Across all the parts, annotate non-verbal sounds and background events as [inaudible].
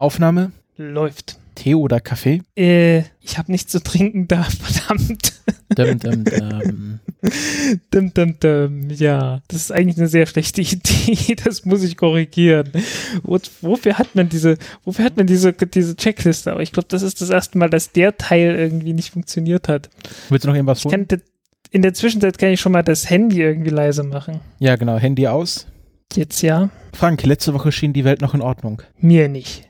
Aufnahme? Läuft. Tee oder Kaffee? Äh, ich habe nichts zu trinken da, [laughs] verdammt. Dum, dum, dum. dum, dum, dum. Ja, das ist eigentlich eine sehr schlechte [laughs] Idee. Das muss ich korrigieren. Wo, wofür hat man diese, wofür hat man diese, diese Checkliste? Aber ich glaube, das ist das erste Mal, dass der Teil irgendwie nicht funktioniert hat. Willst du noch irgendwas holen? kann, in der Zwischenzeit kann ich schon mal das Handy irgendwie leise machen. Ja, genau. Handy aus. Jetzt ja, Frank, letzte Woche schien die Welt noch in Ordnung. mir nicht.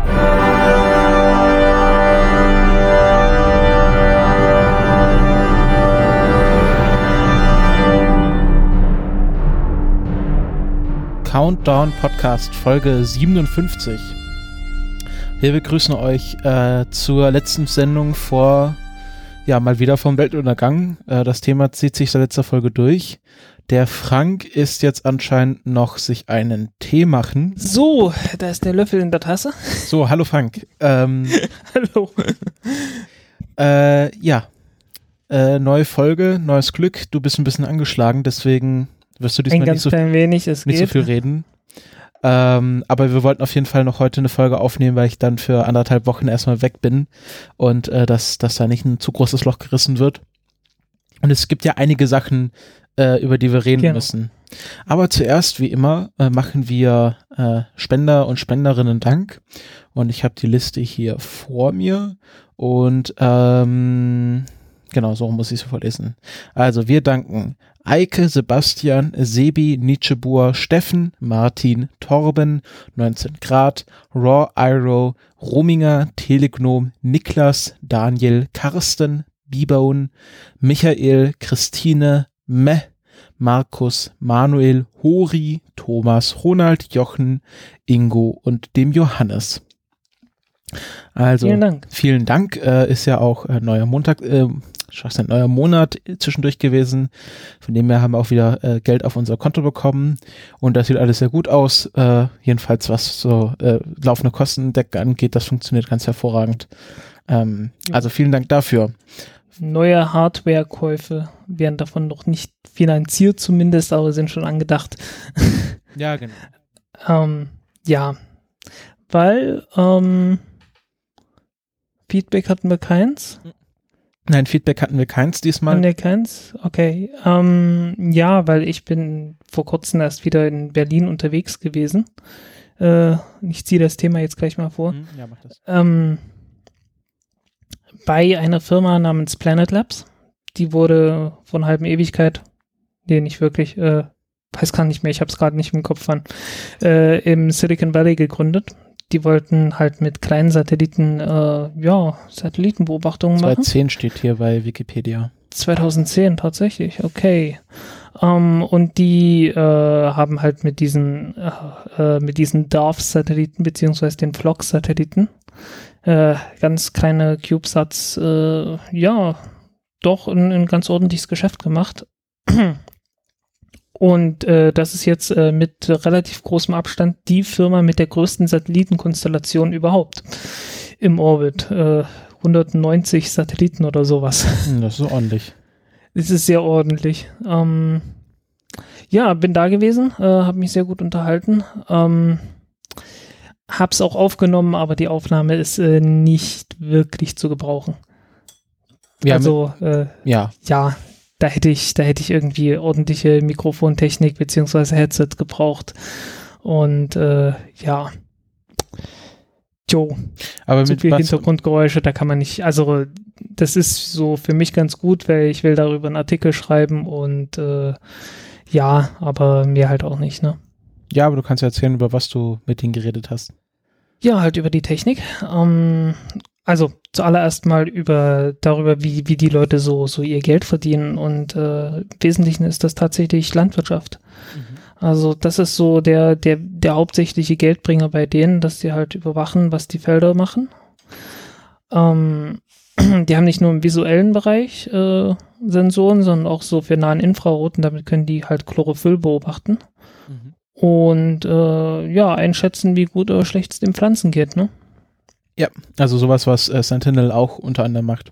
Countdown Podcast Folge 57. Wir begrüßen euch äh, zur letzten Sendung vor, ja, mal wieder vom Weltuntergang. Äh, das Thema zieht sich seit letzter Folge durch. Der Frank ist jetzt anscheinend noch sich einen Tee machen. So, da ist der Löffel in der Tasse. So, hallo Frank. Ähm, [laughs] Hallo. äh, ja, äh, neue Folge, neues Glück. Du bist ein bisschen angeschlagen, deswegen wirst du Ein diesmal nicht so wenig, es nicht geht. so viel reden. Ähm, aber wir wollten auf jeden Fall noch heute eine Folge aufnehmen, weil ich dann für anderthalb Wochen erstmal weg bin und äh, dass, dass da nicht ein zu großes Loch gerissen wird. Und es gibt ja einige Sachen, äh, über die wir reden Genau. müssen. Aber zuerst, wie immer, äh, machen wir äh, Spender und Spenderinnen Dank. Und ich habe die Liste hier vor mir. Und ähm, genau, so muss ich es vorlesen. Also wir danken Eike, Sebastian, Sebi, Nietzschebur, Steffen, Martin, Torben, 19 Grad, Raw Iro, Rominger, Telegnom, Niklas, Daniel, Karsten, Bibone, Michael, Christine, Meh, Markus, Manuel, Hori, Thomas, Ronald, Jochen, Ingo und dem Johannes. Also Vielen Dank. Vielen Dank. Äh, ist ja auch äh, neuer Montag, äh, Schwachsinn, neuer Monat zwischendurch gewesen. Von dem her haben wir auch wieder äh, Geld auf unser Konto bekommen. Und das sieht alles sehr gut aus. Äh, jedenfalls was so äh, laufende Kostendecke angeht, das funktioniert ganz hervorragend. Ähm, Ja. Also vielen Dank dafür. Neue Hardware-Käufe werden davon noch nicht finanziert zumindest, aber sind schon angedacht. [laughs] Ja, genau. Ähm, ja, weil ähm, Feedback hatten wir keins. Nein, Feedback hatten wir keins diesmal. Hatten wir keins? Okay. Ähm, ja, weil ich bin vor kurzem erst wieder in Berlin unterwegs gewesen. Äh, ich ziehe das Thema jetzt gleich mal vor. Hm, Ja, mach das. ähm, bei einer Firma namens Planet Labs. Die wurde vor einer halben Ewigkeit, nee, nicht wirklich, äh, weiß gar nicht mehr, ich habe es gerade nicht im Kopf an, äh, im Silicon Valley gegründet. Die wollten halt mit kleinen Satelliten, äh, ja, Satellitenbeobachtungen machen. 2010 steht hier bei Wikipedia. 2010 tatsächlich, okay. Ähm, und die äh, haben halt mit diesen äh, äh, mit diesen DARF-Satelliten beziehungsweise den Flock-Satelliten äh, ganz kleine CubeSats, äh, ja, doch ein, ein ganz ordentliches Geschäft gemacht. Und äh, das ist jetzt äh, mit relativ großem Abstand die Firma mit der größten Satellitenkonstellation überhaupt im Orbit. Äh, 190 Satelliten oder sowas. Hm, das ist ordentlich. Es ist sehr ordentlich. Ähm, ja, bin da gewesen, äh, habe mich sehr gut unterhalten. Ähm, hab's auch aufgenommen, aber die Aufnahme ist äh, nicht wirklich zu gebrauchen. Ja, also äh, ja, ja, da hätte ich, da hätte ich irgendwie ordentliche Mikrofontechnik beziehungsweise Headset gebraucht. Und äh, ja. Jo, aber so mit viel Hintergrundgeräusche, da kann man nicht, also das ist so für mich ganz gut, weil ich will darüber einen Artikel schreiben und äh, ja, aber mir halt auch nicht, ne? ja, aber du kannst ja erzählen, über was du mit denen geredet hast. Ja, halt über die Technik. Ähm, also zuallererst mal über darüber, wie, wie die Leute so, so ihr Geld verdienen und äh, im Wesentlichen ist das tatsächlich Landwirtschaft. Also das ist so der, der, der hauptsächliche Geldbringer bei denen, dass sie halt überwachen, was die Felder machen. Ähm, [clears throat] die haben nicht nur im visuellen Bereich äh, Sensoren, sondern auch so für nahen Infrarot und damit können die halt Chlorophyll beobachten. Mhm. und äh, ja, einschätzen, wie gut oder schlecht es den Pflanzen geht, ne? Ja, also sowas, was äh, Sentinel auch unter anderem macht.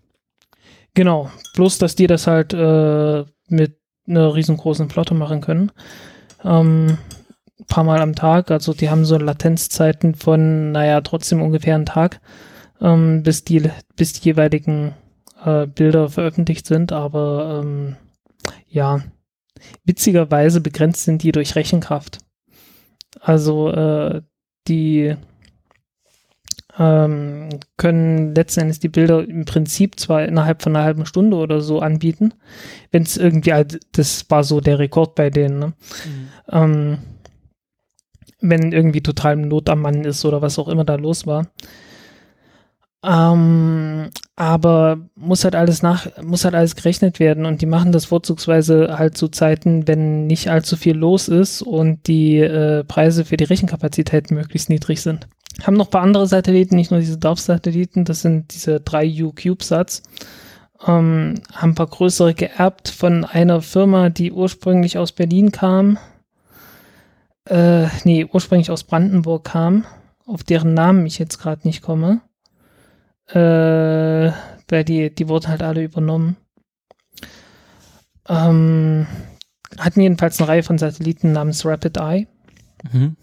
Genau, bloß, dass die das halt äh, mit einer riesengroßen Flotte machen können. Ähm, paar Mal am Tag, also die haben so Latenzzeiten von, naja, trotzdem ungefähr einen Tag, ähm, bis, die, bis die jeweiligen äh, Bilder veröffentlicht sind, aber ähm, ja, witzigerweise begrenzt sind die durch Rechenkraft. Also äh, die ähm, können letzten Endes die Bilder im Prinzip zwar innerhalb von einer halben Stunde oder so anbieten, wenn es irgendwie, halt, das war so der Rekord bei denen, ne? Mhm. Ähm, wenn irgendwie total Not am Mann ist oder was auch immer da los war. Ähm, aber muss halt alles nach, muss halt alles gerechnet werden und die machen das vorzugsweise halt zu Zeiten, wenn nicht allzu viel los ist und die äh, Preise für die Rechenkapazität möglichst niedrig sind. Haben noch ein paar andere Satelliten, nicht nur diese DORF-Satelliten, das sind diese drei U-CubeSats. Ähm, haben ein paar größere geerbt von einer Firma, die ursprünglich aus Berlin kam. Äh, nee, ursprünglich aus Brandenburg kam, auf deren Namen ich jetzt gerade nicht komme. Äh, weil die, die wurden halt alle übernommen. Ähm, hatten jedenfalls eine Reihe von Satelliten namens Rapid Eye. Mhm.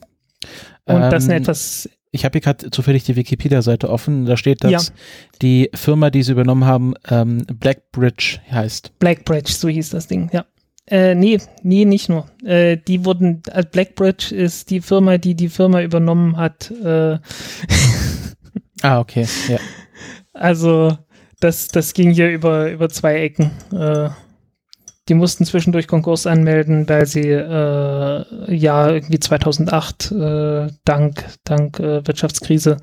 Und ähm, das sind etwas. Ich habe hier gerade zufällig die Wikipedia-Seite offen. Da steht, dass ja. die Firma, die sie übernommen haben, ähm, Blackbridge heißt. Blackbridge, so hieß das Ding, ja. Äh, nee, nee, nicht nur. Äh, die wurden, also Blackbridge ist die Firma, die die Firma übernommen hat. Äh, [laughs] ah, okay, ja. Also das, das ging hier über, über zwei Ecken. Äh, die mussten zwischendurch Konkurs anmelden, weil sie äh, ja irgendwie 2008 äh, dank, dank äh, Wirtschaftskrise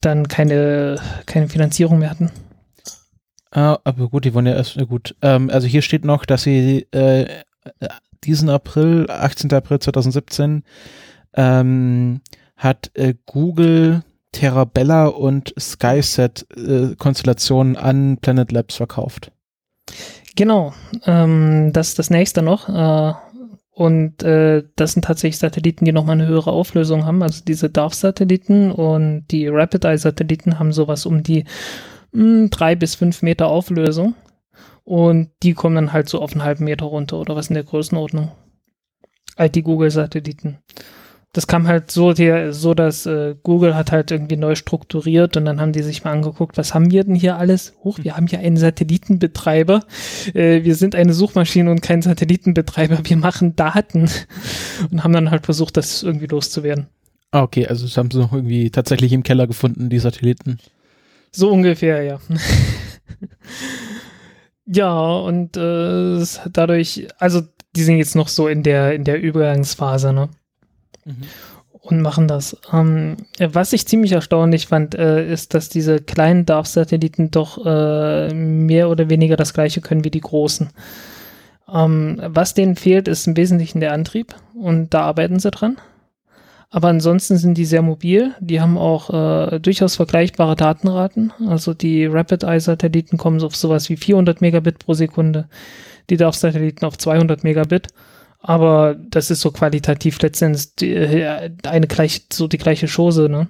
dann keine, keine Finanzierung mehr hatten. Ah, aber gut, die wollen ja erst, gut. Ähm, also hier steht noch, dass sie äh, diesen April, 18. April 2017, ähm, hat äh, Google Terabella und SkySet äh, Konstellationen an Planet Labs verkauft. Genau, ähm, das ist das nächste noch. Äh, und äh, das sind tatsächlich Satelliten, die nochmal eine höhere Auflösung haben. Also diese DARF-Satelliten und die Rapid-Eye-Satelliten haben sowas um die mh, hm, drei bis fünf Meter Auflösung. Und die kommen dann halt so auf einen halben Meter runter oder was in der Größenordnung. Halt die Google-Satelliten das kam halt so, die, so dass äh, Google hat halt irgendwie neu strukturiert und dann haben die sich mal angeguckt, was haben wir denn hier alles? Huch, wir haben hier einen Satellitenbetreiber. Äh, wir sind eine Suchmaschine und kein Satellitenbetreiber. Wir machen Daten und haben dann halt versucht, das irgendwie loszuwerden. Ah, okay, also das haben sie noch irgendwie tatsächlich im Keller gefunden, die Satelliten. So ungefähr, ja. [laughs] ja, und äh, dadurch, also die sind jetzt noch so in der, in der Übergangsphase, ne? Mhm. Und machen das. Ähm, was ich ziemlich erstaunlich fand, äh, ist, dass diese kleinen DARF-Satelliten doch äh, mehr oder weniger das gleiche können wie die großen. Ähm, was denen fehlt, ist im Wesentlichen der Antrieb und da arbeiten sie dran. Aber ansonsten sind die sehr mobil. Die haben auch äh, durchaus vergleichbare Datenraten. Also die Rapid-Eye-Satelliten kommen auf sowas wie 400 Megabit pro Sekunde, die DARF-Satelliten auf 200 Megabit aber das ist so qualitativ letztendlich die, äh, eine gleich, so die gleiche Chose, ne?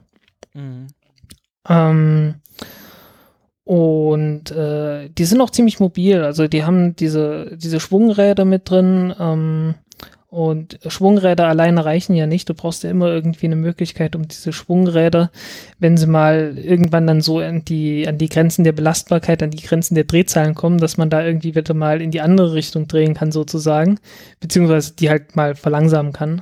Mhm. Ähm, und äh, die sind auch ziemlich mobil, also die haben diese, diese Schwungräder mit drin, ähm, und Schwungräder alleine reichen ja nicht. Du brauchst ja immer irgendwie eine Möglichkeit, um diese Schwungräder, wenn sie mal irgendwann dann so an die, an die Grenzen der Belastbarkeit, an die Grenzen der Drehzahlen kommen, dass man da irgendwie wieder mal in die andere Richtung drehen kann, sozusagen. Beziehungsweise die halt mal verlangsamen kann.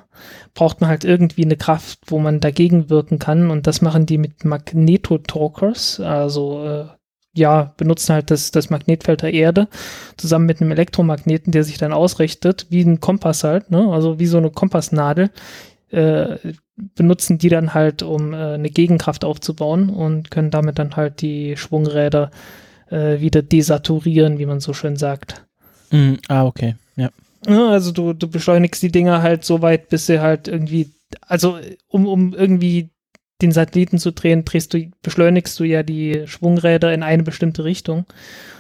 Braucht man halt irgendwie eine Kraft, wo man dagegen wirken kann. Und das machen die mit Magnetotalkers, also äh, ja, benutzen halt das, das Magnetfeld der Erde zusammen mit einem Elektromagneten, der sich dann ausrichtet, wie ein Kompass halt, ne? also wie so eine Kompassnadel, äh, benutzen die dann halt, um äh, eine Gegenkraft aufzubauen und können damit dann halt die Schwungräder äh, wieder desaturieren, wie man so schön sagt. Mm, ah, okay, ja. Also du, du beschleunigst die Dinger halt so weit, bis sie halt irgendwie, also um, um irgendwie den Satelliten zu drehen, drehst du, beschleunigst du ja die Schwungräder in eine bestimmte Richtung.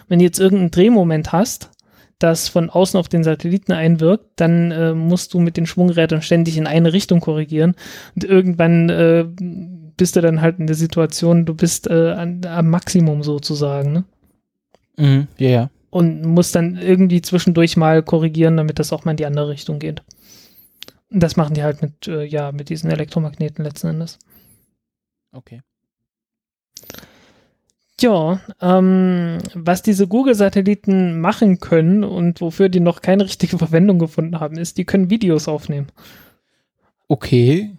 Wenn du jetzt irgendeinen Drehmoment hast, das von außen auf den Satelliten einwirkt, dann äh, musst du mit den Schwungrädern ständig in eine Richtung korrigieren und irgendwann äh, bist du dann halt in der Situation, du bist äh, an, am Maximum sozusagen, ne? Mhm, ja, ja. Und musst dann irgendwie zwischendurch mal korrigieren, damit das auch mal in die andere Richtung geht. Und das machen die halt mit, äh, ja, mit diesen Elektromagneten letzten Endes. Okay. Ja, ähm, was diese Google-Satelliten machen können und wofür die noch keine richtige [laughs] Verwendung gefunden haben, ist, die können Videos aufnehmen. Okay.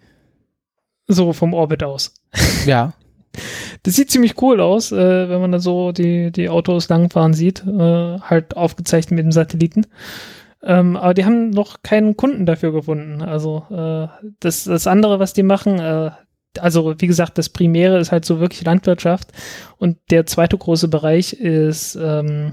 So vom Orbit aus. [laughs] Ja. Das sieht ziemlich cool aus, äh, wenn man da so die, die Autos langfahren sieht, äh, halt aufgezeichnet mit dem Satelliten. Ähm, aber die haben noch keinen Kunden dafür gefunden. Also äh, das, das andere, was die machen, äh, also wie gesagt, das Primäre ist halt so wirklich Landwirtschaft und der zweite große Bereich ist, ähm,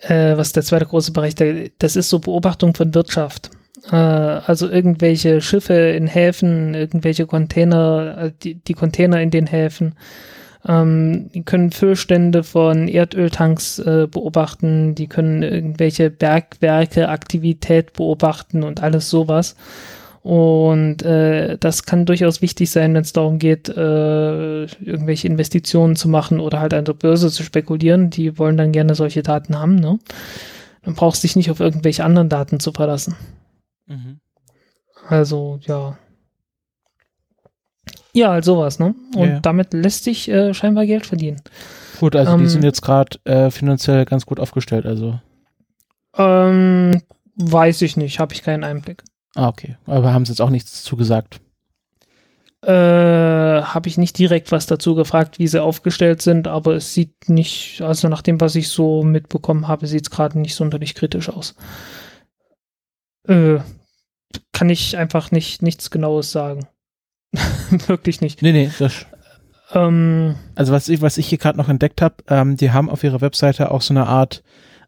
äh, was ist der zweite große Bereich, der, das ist so Beobachtung von Wirtschaft. Äh, also irgendwelche Schiffe in Häfen, irgendwelche Container, äh, die, die Container in den Häfen. Ähm, die können Füllstände von Erdöltanks äh, beobachten, die können irgendwelche Bergwerke, Aktivität beobachten und alles sowas. Und äh, das kann durchaus wichtig sein, wenn es darum geht, äh, irgendwelche Investitionen zu machen oder halt an der Börse zu spekulieren. Die wollen dann gerne solche Daten haben. Ne? Dann brauchst du dich nicht auf irgendwelche anderen Daten zu verlassen. Mhm. Also, ja. Ja, halt sowas, ne? Und Ja, damit lässt sich äh, scheinbar Geld verdienen. Gut, also die Ähm, sind jetzt gerade äh, finanziell ganz gut aufgestellt, also. Ähm, weiß ich nicht, habe ich keinen Einblick. Ah, okay. Aber haben sie jetzt auch nichts zugesagt. Äh, habe ich nicht direkt was dazu gefragt, wie sie aufgestellt sind, aber es sieht nicht, also nach dem, was ich so mitbekommen habe, sieht es gerade nicht sonderlich kritisch aus. Äh, kann ich einfach nicht nichts Genaues sagen. [laughs] Wirklich nicht. Nee, nee, das, Ähm, also was ich, was ich hier gerade noch entdeckt habe, ähm, die haben auf ihrer Webseite auch so eine Art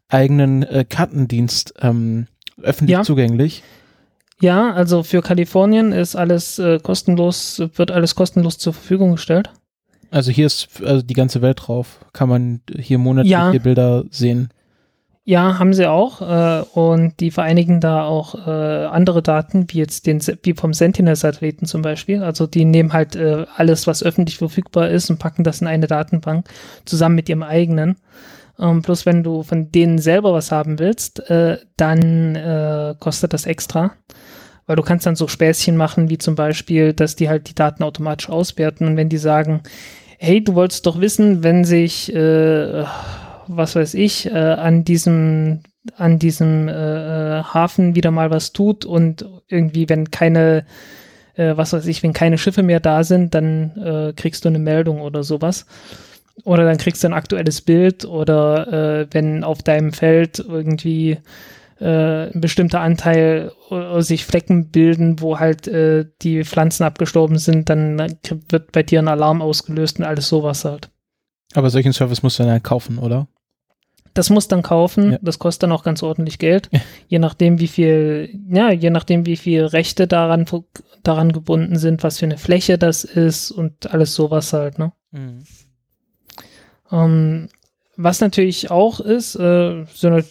eigenen äh, Kartendienst ähm, öffentlich Ja. zugänglich. ja, also für Kalifornien ist alles äh, kostenlos, wird alles kostenlos zur Verfügung gestellt. Also hier ist also die ganze Welt drauf. Kann man hier monatlich Ja. die Bilder sehen. Ja, haben sie auch. Äh, und die vereinigen da auch äh, andere Daten, wie jetzt den, wie vom Sentinel-Satelliten zum Beispiel. Also die nehmen halt äh, alles, was öffentlich verfügbar ist und packen das in eine Datenbank zusammen mit ihrem eigenen. Ähm, bloß wenn du von denen selber was haben willst, äh, dann äh, kostet das extra. Weil du kannst dann so Späßchen machen, wie zum Beispiel, dass die halt die Daten automatisch auswerten und wenn die sagen, hey, du wolltest doch wissen, wenn sich äh, was weiß ich, äh, an diesem, an diesem äh, äh, Hafen wieder mal was tut und irgendwie, wenn keine, äh, was weiß ich, wenn keine Schiffe mehr da sind, dann äh, kriegst du eine Meldung oder sowas. Oder dann kriegst du ein aktuelles Bild oder äh, wenn auf deinem Feld irgendwie äh, ein bestimmter Anteil äh, sich Flecken bilden, wo halt äh, die Pflanzen abgestorben sind, dann wird bei dir ein Alarm ausgelöst und alles sowas halt. Aber solchen Service musst du dann halt kaufen, oder? Das muss dann kaufen, Ja. das kostet dann auch ganz ordentlich Geld, Ja. je nachdem wie viel, ja, je nachdem wie viel Rechte daran, daran gebunden sind, was für eine Fläche das ist und alles sowas halt, ne? Ähm, was natürlich auch ist, äh, sind, nat-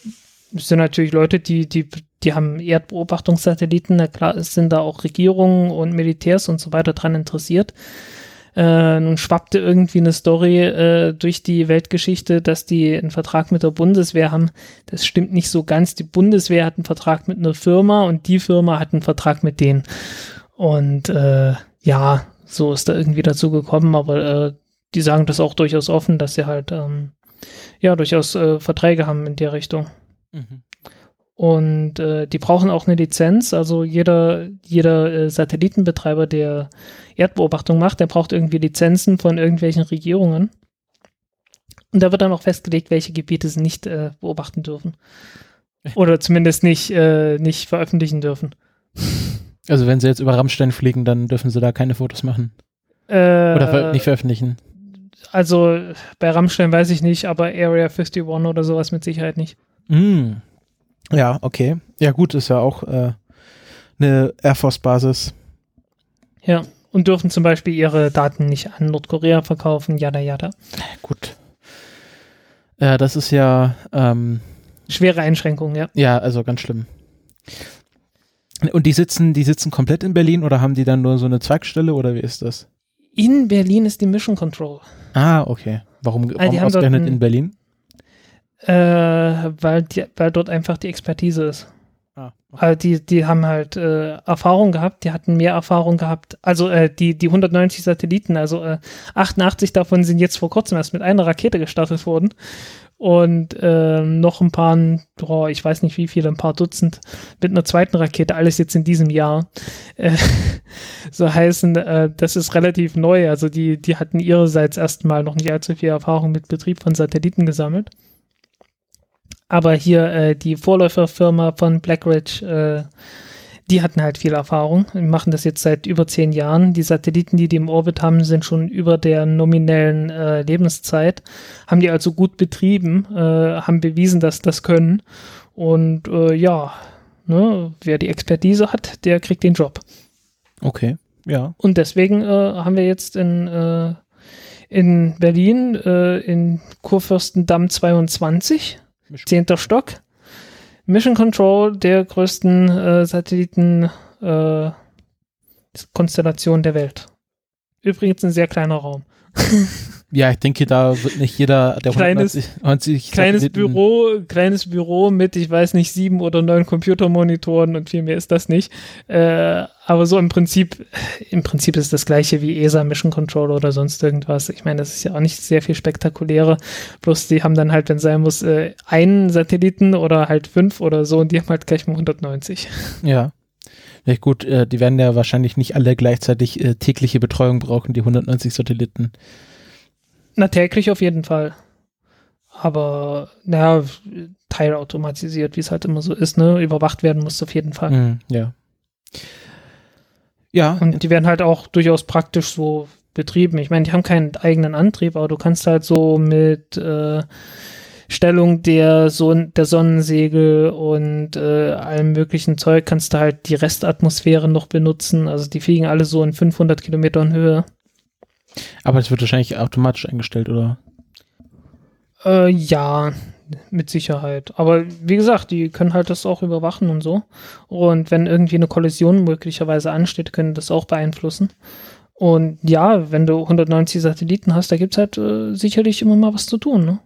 sind natürlich Leute, die, die, die haben Erdbeobachtungssatelliten, na klar, sind da auch Regierungen und Militärs und so weiter dran interessiert. Äh, nun schwappte irgendwie eine Story äh, durch die Weltgeschichte, dass die einen Vertrag mit der Bundeswehr haben. Das stimmt nicht so ganz. Die Bundeswehr hat einen Vertrag mit einer Firma und die Firma hat einen Vertrag mit denen. Und äh, ja, so ist da irgendwie dazu gekommen, aber äh, die sagen das auch durchaus offen, dass sie halt ähm, ja durchaus äh, Verträge haben in der Richtung. Mhm. Und äh, die brauchen auch eine Lizenz. Also jeder, jeder äh, Satellitenbetreiber, der Erdbeobachtung macht, der braucht irgendwie Lizenzen von irgendwelchen Regierungen. Und da wird dann auch festgelegt, welche Gebiete sie nicht äh, beobachten dürfen. [laughs] Oder zumindest nicht, äh, nicht veröffentlichen dürfen. Also wenn sie jetzt über Rammstein fliegen, dann dürfen sie da keine Fotos machen. Äh, Oder ver nicht veröffentlichen. also bei Rammstein weiß ich nicht, aber Area 51 oder sowas mit Sicherheit nicht. Mm. Ja, okay. Ja gut, ist ja auch äh, eine Air Force Basis. Ja. Und dürfen zum Beispiel ihre Daten nicht an Nordkorea verkaufen, jada jada. Gut. Ja, das ist ja, ähm, Schwere Einschränkungen, ja. Ja, also ganz schlimm. Und die sitzen, die sitzen komplett in Berlin oder haben die dann nur so eine Zweigstelle oder wie ist das? In Berlin ist die Mission Control. Ah, okay. Warum, Ah, warum dort ausgerechnet in Berlin? Äh, weil, die, weil dort einfach die Expertise ist. Ah, Also die, die haben halt äh, Erfahrung gehabt, die hatten mehr Erfahrung gehabt. Also äh, die, die 190 Satelliten, also äh, 88 davon sind jetzt vor kurzem erst mit einer Rakete gestartet worden. Und äh, noch ein paar, boah, ich weiß nicht wie viele, ein paar Dutzend mit einer zweiten Rakete, alles jetzt in diesem Jahr. Äh, [laughs] so heißen, äh, das ist relativ neu. Also die, die hatten ihrerseits erstmal noch nicht allzu viel Erfahrung mit Betrieb von Satelliten gesammelt. Aber hier äh, die Vorläuferfirma von Blackridge, äh, die hatten halt viel Erfahrung. Die machen das jetzt seit über zehn Jahren. Die Satelliten, die die im Orbit haben, sind schon über der nominellen äh, Lebenszeit. Haben die also gut betrieben, äh, haben bewiesen, dass das können. Und äh, ja, ne, wer die Expertise hat, der kriegt den Job. Okay, ja. Und deswegen äh, haben wir jetzt in, äh, in Berlin, äh, in Kurfürstendamm 22, zehnter Stock, Mission Control der größten äh, Satelliten äh, der Welt. Übrigens ein sehr kleiner Raum. [laughs] Ja, ich denke, da wird nicht jeder der Kleines- 190 90 Kleines Satelliten- Büro, kleines Büro mit, ich weiß nicht, sieben oder neun Computermonitoren und viel mehr ist das nicht. Äh, aber so im Prinzip, im Prinzip ist das gleiche wie ESA, Mission Control oder sonst irgendwas. Ich meine, das ist ja auch nicht sehr viel spektakulärer. Bloß die haben dann halt, wenn sein muss, äh, einen Satelliten oder halt fünf oder so und die haben halt gleich mal 190. Ja. Ja, gut, äh, die werden ja wahrscheinlich nicht alle gleichzeitig äh, tägliche Betreuung brauchen, die 190 Satelliten. Na, täglich auf jeden Fall. Aber, naja, teilautomatisiert, wie es halt immer so ist, ne? Überwacht werden muss auf jeden Fall. Mhm, ja. Ja, Und die werden halt auch durchaus praktisch so betrieben. Ich meine, die haben keinen eigenen Antrieb, aber du kannst halt so mit äh, Stellung der, Son der Sonnensegel und äh, allem möglichen Zeug kannst du halt die Restatmosphäre noch benutzen. Also die fliegen alle so in 500 Kilometern Höhe. Aber es wird wahrscheinlich automatisch eingestellt, oder? Äh, ja, mit Sicherheit. Aber wie gesagt, die können halt das auch überwachen und so. Und wenn irgendwie eine Kollision möglicherweise ansteht, können das auch beeinflussen. Und ja, wenn du 190 Satelliten hast, da gibt's halt äh, sicherlich immer mal was zu tun, ne?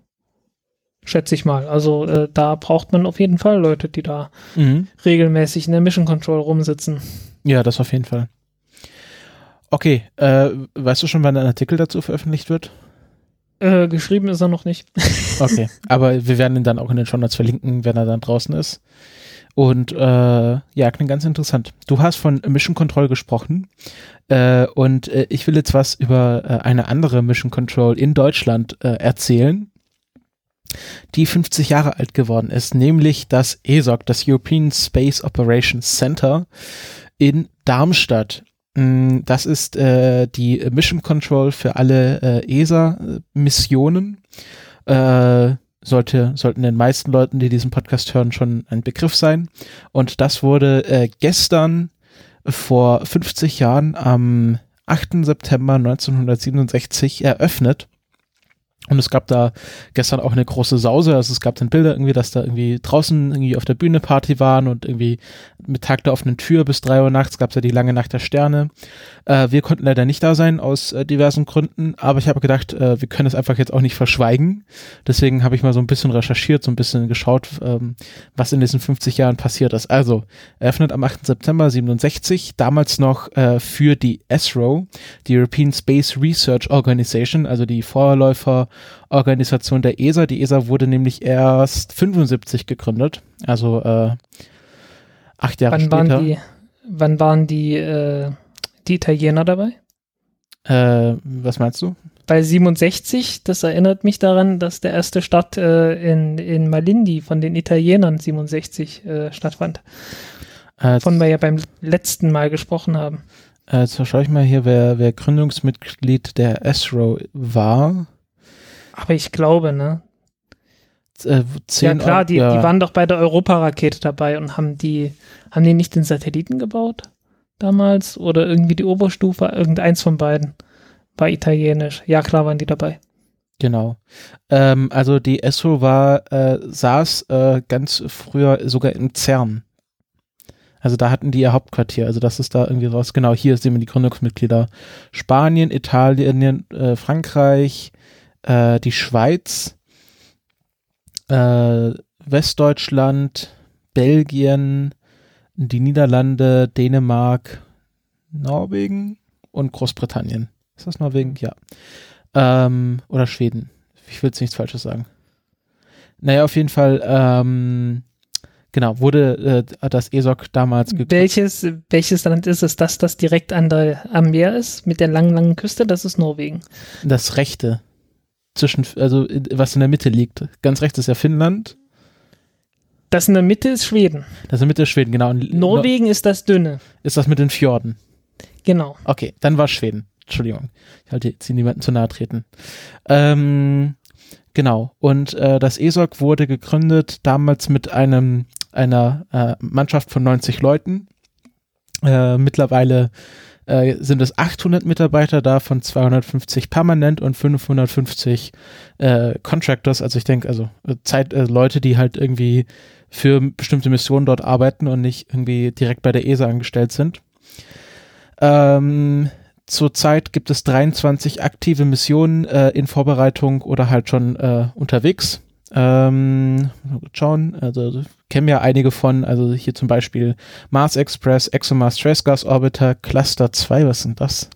Schätze ich mal. Also äh, da braucht man auf jeden Fall Leute, die da Mhm. regelmäßig in der Mission Control rumsitzen. Ja, das auf jeden Fall. Okay, äh, weißt du schon, wann ein Artikel dazu veröffentlicht wird? Äh, geschrieben ist er noch nicht. [laughs] Okay, aber wir werden ihn dann auch in den Shownotes verlinken, wenn er dann draußen ist. Und äh, ja, klingt ganz interessant. Du hast von Mission Control gesprochen äh, und äh, ich will jetzt was über äh, eine andere Mission Control in Deutschland äh, erzählen, die 50 Jahre alt geworden ist, nämlich das ESOC, das European Space Operations Center in Darmstadt. Mm, Das ist äh, die Mission Control für alle äh, ESA-Missionen. Äh, sollte, sollten den meisten Leuten, die diesen Podcast hören, schon ein Begriff sein. Und das wurde äh, gestern vor 50 Jahren am 8. September 1967 eröffnet. Und es gab da gestern auch eine große Sause. Also es gab dann Bilder irgendwie, dass da irgendwie draußen irgendwie auf der Bühne Party waren und irgendwie mit Tag der offenen Tür bis drei Uhr nachts gab es ja die lange Nacht der Sterne. Äh, wir konnten leider nicht da sein aus äh, diversen Gründen, aber ich habe gedacht, äh, wir können es einfach jetzt auch nicht verschweigen. Deswegen habe ich mal so ein bisschen recherchiert, so ein bisschen geschaut, ähm, was in diesen 50 Jahren passiert ist. Also, eröffnet am 8. September 67, damals noch äh, für die ESRO, die European Space Research Organization, also die Vorläuferorganisation der ESA. Die ESA wurde nämlich erst 75 gegründet, also äh, acht Jahre Wann später. waren die, wann waren die, äh, die Italiener dabei? Äh, was meinst du? Bei 67, das erinnert mich daran, dass der erste Start äh, in, in Malindi von den Italienern 67 äh, stattfand, Äh, von wir ja beim letzten Mal gesprochen haben. Äh, jetzt schaue ich mal hier, wer, wer Gründungsmitglied der ESRO war. Aber ich glaube, ne? Äh, Ja zehn klar, Eu- die, ja. die waren doch bei der Europarakete dabei und haben die, haben die nicht den Satelliten gebaut damals? Oder irgendwie die Oberstufe? Irgendeins von beiden war italienisch. Ja klar waren die dabei. Genau. Ähm, also die ESSO war, äh, saß äh, ganz früher sogar in CERN. Also da hatten die ihr Hauptquartier. Also das ist da irgendwie raus. Genau, hier sehen wir die Gründungsmitglieder. Spanien, Italien, äh, Frankreich, äh, die Schweiz, äh, Westdeutschland, Belgien, die Niederlande, Dänemark, Norwegen und Großbritannien. Ist das Norwegen? Ja. Ähm, oder Schweden. Ich will jetzt nichts Falsches sagen. Naja, auf jeden Fall, ähm, genau, wurde äh, das ESOC damals gegründet. Welches, welches Land ist es? Das, das direkt an der, am Meer ist, mit der langen, langen Küste? Das ist Norwegen. Das rechte. Zwischen, also was in der Mitte liegt. Ganz rechts ist ja Finnland. Das in der Mitte ist Schweden. Das in der Mitte ist Schweden, genau. Und Norwegen ist das dünne. ist das mit den Fjorden. Genau. Okay, dann war Schweden. Entschuldigung. Ich halte jetzt hier niemanden zu nahe treten. Ähm, genau. Und äh, das ESOC wurde gegründet damals mit einem einer äh, Mannschaft von 90 Leuten. Äh, mittlerweile äh, sind es 800 Mitarbeiter, davon 250 permanent und 550 äh, Contractors. Also ich denke, also äh, Zeit, äh, Leute, die halt irgendwie für bestimmte Missionen dort arbeiten und nicht irgendwie direkt bei der ESA angestellt sind. Ähm, Zurzeit gibt es 23 aktive Missionen äh, in Vorbereitung oder halt schon äh, unterwegs. Ähm, schauen, also kennen ja einige von, also hier zum Beispiel Mars Express, ExoMars Trace Gas Orbiter, Cluster 2, was sind das?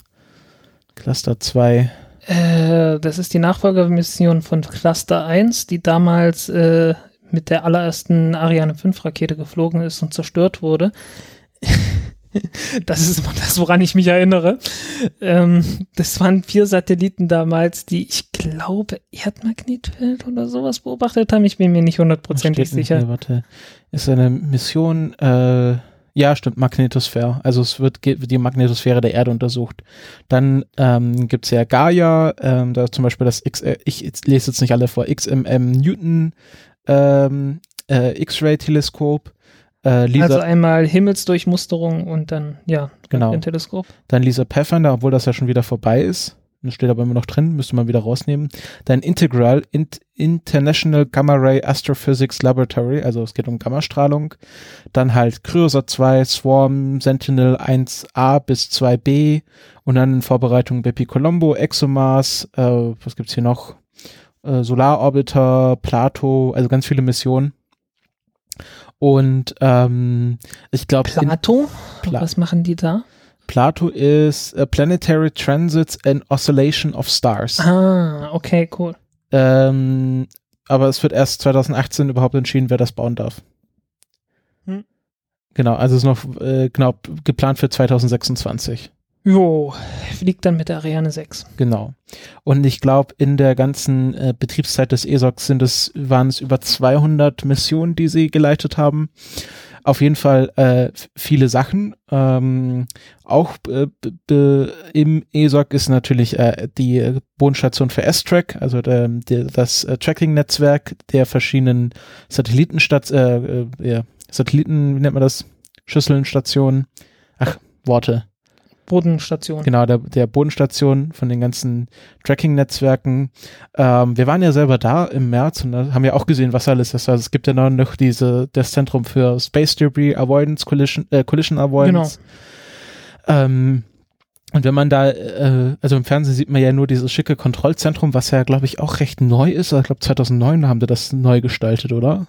Cluster 2, Äh, das ist die Nachfolgermission von Cluster 1, die damals äh, mit der allerersten Ariane 5 Rakete geflogen ist und zerstört wurde. [laughs] das ist das, woran ich mich erinnere. Ähm, das waren vier Satelliten damals, die ich glaube Erdmagnetfeld oder sowas beobachtet haben. Ich bin mir nicht hundertprozentig sicher. Hier, warte, ist eine Mission, äh, ja, stimmt, Magnetosphäre. Also es wird die Magnetosphäre der Erde untersucht. Dann ähm, gibt's ja Gaia, ähm, da zum Beispiel das X, äh, ich lese jetzt nicht alle vor, XMM Newton ähm, äh, X-Ray-Teleskop, äh, Lisa, Also einmal Himmelsdurchmusterung und dann, ja, Genau. ein Teleskop. dann Lisa Pathfinder, obwohl das ja schon wieder vorbei ist. Das steht aber immer noch drin, müsste man wieder rausnehmen. Dann Integral, Int International Gamma Ray Astrophysics Laboratory, also es geht um Gammastrahlung. Dann halt Cryosat 2, Swarm, Sentinel 1a bis 2b und dann in Vorbereitung Bepi Colombo, ExoMars, äh, was gibt's hier noch? Äh, Solar Orbiter, Plato, also ganz viele Missionen. Und ähm, ich glaube, Plato? Pla- Was machen die da? Plato ist Planetary Transits and Oscillation of Stars. Ah, okay, cool. Ähm, aber es wird erst 2018 überhaupt entschieden, wer das bauen darf. Hm. Genau, also ist noch äh, genau geplant für 2026. Jo, fliegt dann mit der Ariane 6. Genau. Und ich glaube, in der ganzen äh, Betriebszeit des ESOC sind es, waren es über 200 Missionen, die sie geleitet haben. Auf jeden Fall äh, viele Sachen. Ähm, auch äh, im ESOC ist natürlich äh, die Bodenstation für S-Track, also der, der, das äh, Tracking-Netzwerk der verschiedenen Satellitenstats äh, äh, ja, Satelliten, wie nennt man das? Schüsselnstationen. Ach, Worte. Bodenstation. Genau, der, der Bodenstation von den ganzen Tracking-Netzwerken. Ähm, wir waren ja selber da im März und da haben ja auch gesehen, was alles ist. Also es gibt ja noch diese, das Zentrum für Space Debris Avoidance, Collision, äh, Collision Avoidance. Ähm, und wenn man da, äh, also im Fernsehen sieht man ja nur dieses schicke Kontrollzentrum, was ja, glaube ich, auch recht neu ist. Also Ich glaube, 2009 haben die das neu gestaltet, oder?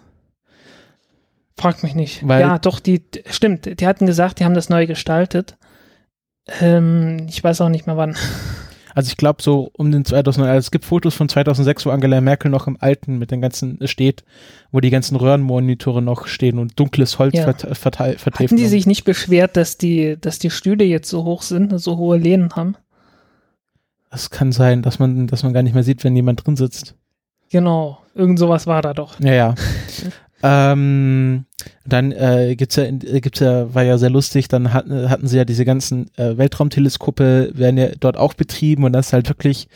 Frag mich nicht. Weil- ja, doch, die, stimmt, die hatten gesagt, die haben das neu gestaltet. Ähm, ich weiß auch nicht mehr wann. [laughs] Also ich glaube so um den 2009, also es gibt Fotos von 2006, wo Angela Merkel noch im Alten mit den ganzen äh, steht, wo die ganzen Röhrenmonitore noch stehen und dunkles Holz Ja. verte- verteil- verteilt. Hatten die sich nicht beschwert, dass die, dass die Stühle jetzt so hoch sind, so hohe Lehnen haben? Es kann sein, dass man, dass man gar nicht mehr sieht, wenn jemand drin sitzt. Genau, irgend sowas war da doch. Ja, ja. [laughs] ähm, dann äh, gibt's ja, äh, gibt's ja, war ja sehr lustig, dann hatten, hatten sie ja diese ganzen äh, Weltraumteleskope, werden ja dort auch betrieben und das ist halt wirklich,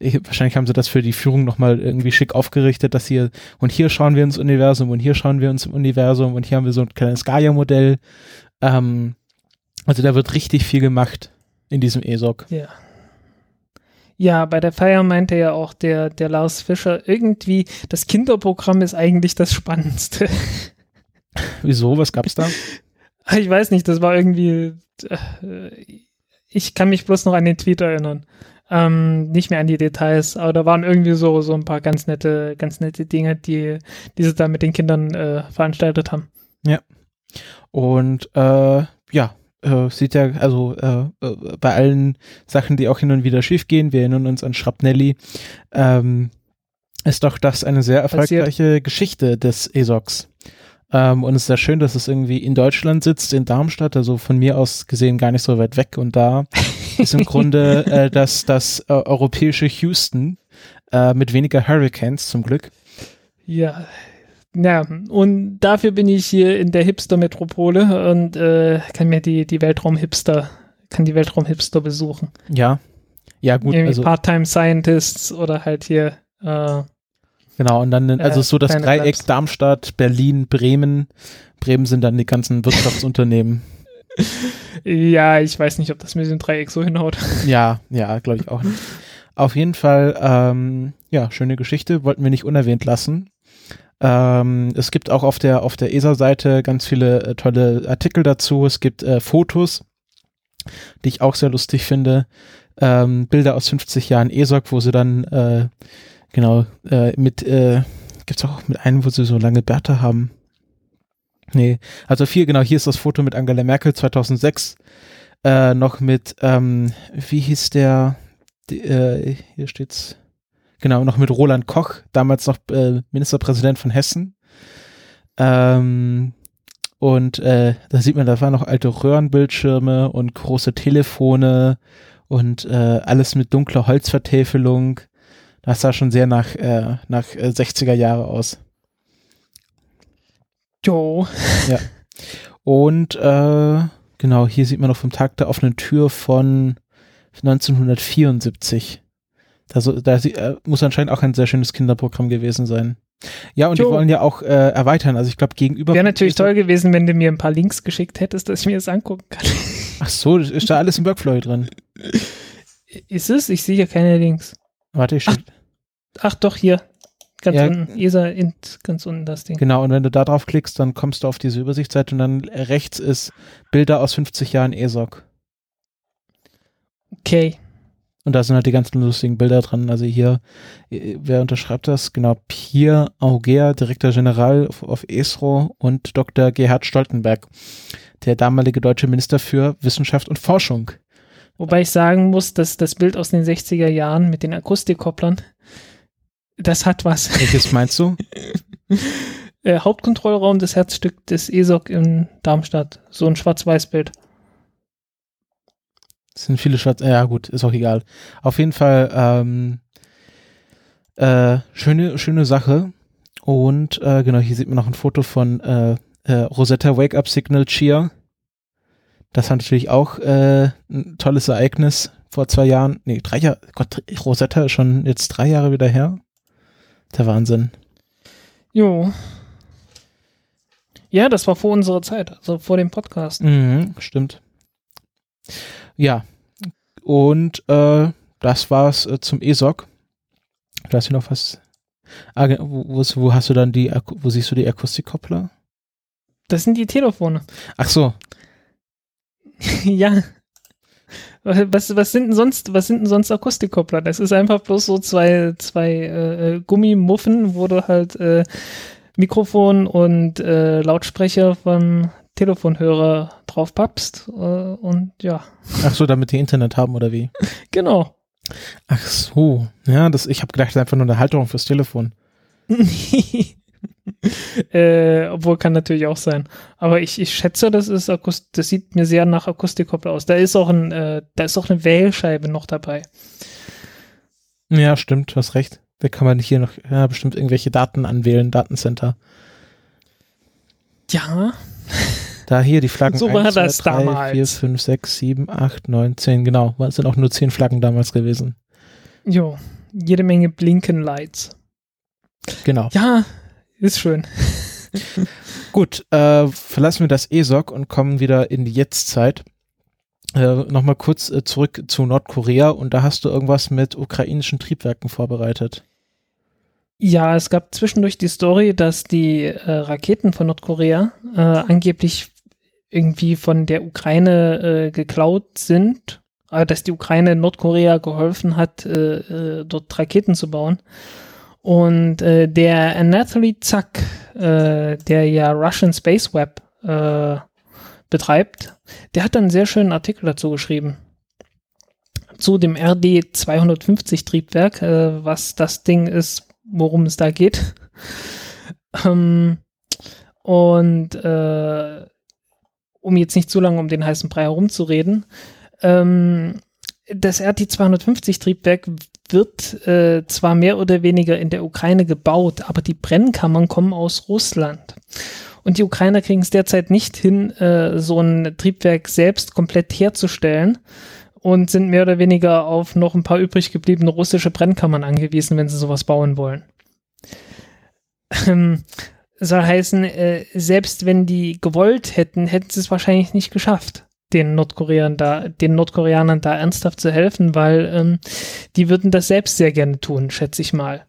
ich, wahrscheinlich haben sie das für die Führung nochmal irgendwie schick aufgerichtet, dass hier, und hier schauen wir ins Universum und hier schauen wir uns im Universum und hier haben wir so ein kleines Gaia-Modell. Ähm, also da wird richtig viel gemacht in diesem ESOC. Ja. Ja, bei der Feier meinte ja auch der, der Lars Fischer, irgendwie, das Kinderprogramm ist eigentlich das Spannendste. [laughs] Wieso? Was gab's da? [laughs] Ich weiß nicht, das war irgendwie, äh, ich kann mich bloß noch an den Tweet erinnern. Ähm, nicht mehr an die Details, aber da waren irgendwie so, so ein paar ganz nette, ganz nette Dinge, die, die sie da mit den Kindern äh, veranstaltet haben. Ja. Und äh, ja, äh, sieht ja, also äh, äh, bei allen Sachen, die auch hin und wieder schief gehen, wir erinnern uns an Schrapnelli, ähm, ist doch das eine sehr erfolgreiche Passiert. Geschichte des ESOX. Ähm, und es ist sehr schön, dass es irgendwie in Deutschland sitzt, in Darmstadt, also von mir aus gesehen gar nicht so weit weg. Und da [laughs] ist im Grunde äh, das, das äh, europäische Houston äh, mit weniger Hurricanes zum Glück. Ja, ja, und dafür bin ich hier in der Hipster-Metropole und äh, kann mir die, die Weltraum-Hipster, kann die Weltraum-Hipster besuchen. Ja. Ja, gut. Irgendwie also, Part-Time-Scientists oder halt hier äh, Genau, und dann, also äh, so das Dreieck Labs. Darmstadt, Berlin, Bremen. Bremen sind dann die ganzen Wirtschaftsunternehmen. [laughs] ja, ich weiß nicht, ob das mit dem Dreieck so hinhaut. [laughs] Ja, ja, glaube ich auch nicht. Auf jeden Fall, ähm, ja, schöne Geschichte, wollten wir nicht unerwähnt lassen. Ähm, es gibt auch auf der, auf der ESA-Seite ganz viele äh, tolle Artikel dazu. Es gibt äh, Fotos, die ich auch sehr lustig finde. Ähm, Bilder aus 50 Jahren ESOC, wo sie dann äh, Genau, äh, mit, äh, gibt's auch mit einem, wo sie so lange Bärte haben. Nee, also viel, genau, hier ist das Foto mit Angela Merkel 2006, äh, noch mit, ähm, wie hieß der, die, äh, hier steht's, genau, noch mit Roland Koch, damals noch äh, Ministerpräsident von Hessen. Ähm, und äh, da sieht man, da waren noch alte Röhrenbildschirme und große Telefone und äh, alles mit dunkler Holzvertäfelung. Das sah schon sehr nach, äh, nach 60er äh, Jahre aus. Jo. [laughs] Ja. Und äh, genau, hier sieht man noch vom Tag der offenen Tür von 1974. Da, so, da äh, muss anscheinend auch ein sehr schönes Kinderprogramm gewesen sein. Ja, und jo. die wollen ja auch äh, erweitern. Also ich glaube, gegenüber. Wäre natürlich toll gewesen, wenn du mir ein paar Links geschickt hättest, dass ich mir das angucken kann. [laughs] Ach so, ist da alles im Workflow drin? Ist es? Ich sehe hier keine Links. Warte, ich schicke. Ach doch, hier. Ganz ja, unten. ESA int, ganz unten das Ding. Genau, und wenn du da drauf klickst, dann kommst du auf diese Übersichtsseite und dann rechts ist Bilder aus 50 Jahren ESOC. Okay. Und da sind halt die ganzen lustigen Bilder dran. Also hier, äh, wer unterschreibt das? Genau, Pierre Auger, Direktor General auf, auf ESRO und Dr. Gerhard Stoltenberg, der damalige deutsche Minister für Wissenschaft und Forschung. Wobei ich sagen muss, dass das Bild aus den 60er Jahren mit den Akustikkopplern das hat was. Welches meinst du? [laughs] äh, Hauptkontrollraum des Herzstück des ESOC in Darmstadt. So ein Schwarz-Weiß-Bild. Es sind viele Schwarz. Ja, gut, ist auch egal. Auf jeden Fall ähm, äh, schöne, schöne Sache. Und äh, genau, hier sieht man noch ein Foto von äh, äh, Rosetta Wake Up Signal Cheer. Das war natürlich auch äh, ein tolles Ereignis vor zwei Jahren. Nee, drei Jahre. Gott, Rosetta ist schon jetzt drei Jahre wieder her. Der Wahnsinn. Jo. Ja, das war vor unserer Zeit, also vor dem Podcast. Mhm, stimmt. Ja. Und äh, das war's äh, zum ESOC. Da hast du noch was. Ah, wo, wo, hast du dann die, wo siehst du die Akustikkoppler? Das sind die Telefone. Ach so. [laughs] ja. Was, was sind denn sonst, was sind denn sonst Akustikkoppler? Das ist einfach bloß so zwei, zwei äh, Gummimuffen, wo du halt äh, Mikrofon und äh, Lautsprecher vom Telefonhörer drauf pappst äh, und ja. Ach so, damit die Internet haben oder wie? [laughs] genau. Ach so, ja, das, ich habe gedacht, das ist einfach nur eine Halterung fürs Telefon. [laughs] äh, obwohl kann natürlich auch sein. Aber ich, ich schätze, das ist Akust das sieht mir sehr nach Akustikkoppler aus. Da ist auch ein, äh, da ist auch eine Wählscheibe noch dabei. Ja, stimmt, du hast recht. Da kann man hier noch ja, bestimmt irgendwelche Daten anwählen, Datencenter. Ja. Da hier die Flaggen. So 1, war 2, das 3, damals. 4, 5, 6, 7, 8, 9, 10, genau. Es sind auch nur 10 Flaggen damals gewesen. Jo, jede Menge Blinken-Lights. Genau. Ja, ist schön. [laughs] Gut, äh, verlassen wir das ESOC und kommen wieder in die Jetztzeit. Äh, Nochmal kurz äh, zurück zu Nordkorea und da hast du irgendwas mit ukrainischen Triebwerken vorbereitet. Ja, es gab zwischendurch die Story, dass die äh, Raketen von Nordkorea äh, angeblich irgendwie von der Ukraine äh, geklaut sind, äh, dass die Ukraine Nordkorea geholfen hat, äh, äh, dort Raketen zu bauen. Und äh, der Anatoly Zack, äh, der ja Russian Space Web äh, betreibt, der hat einen sehr schönen Artikel dazu geschrieben. Zu dem RD 250 Triebwerk, äh, was das Ding ist, worum es da geht. [laughs] ähm, und äh, um jetzt nicht zu lange um den heißen Brei herumzureden, ähm, das RT-250-Triebwerk wird äh, zwar mehr oder weniger in der Ukraine gebaut, aber die Brennkammern kommen aus Russland. Und die Ukrainer kriegen es derzeit nicht hin, äh, so ein Triebwerk selbst komplett herzustellen und sind mehr oder weniger auf noch ein paar übrig gebliebene russische Brennkammern angewiesen, wenn sie sowas bauen wollen. Soll heißen, äh, selbst wenn die gewollt hätten, hätten sie es wahrscheinlich nicht geschafft, den Nordkoreanern da, den Nordkoreanern da ernsthaft zu helfen, weil ähm, die würden das selbst sehr gerne tun, schätze ich mal.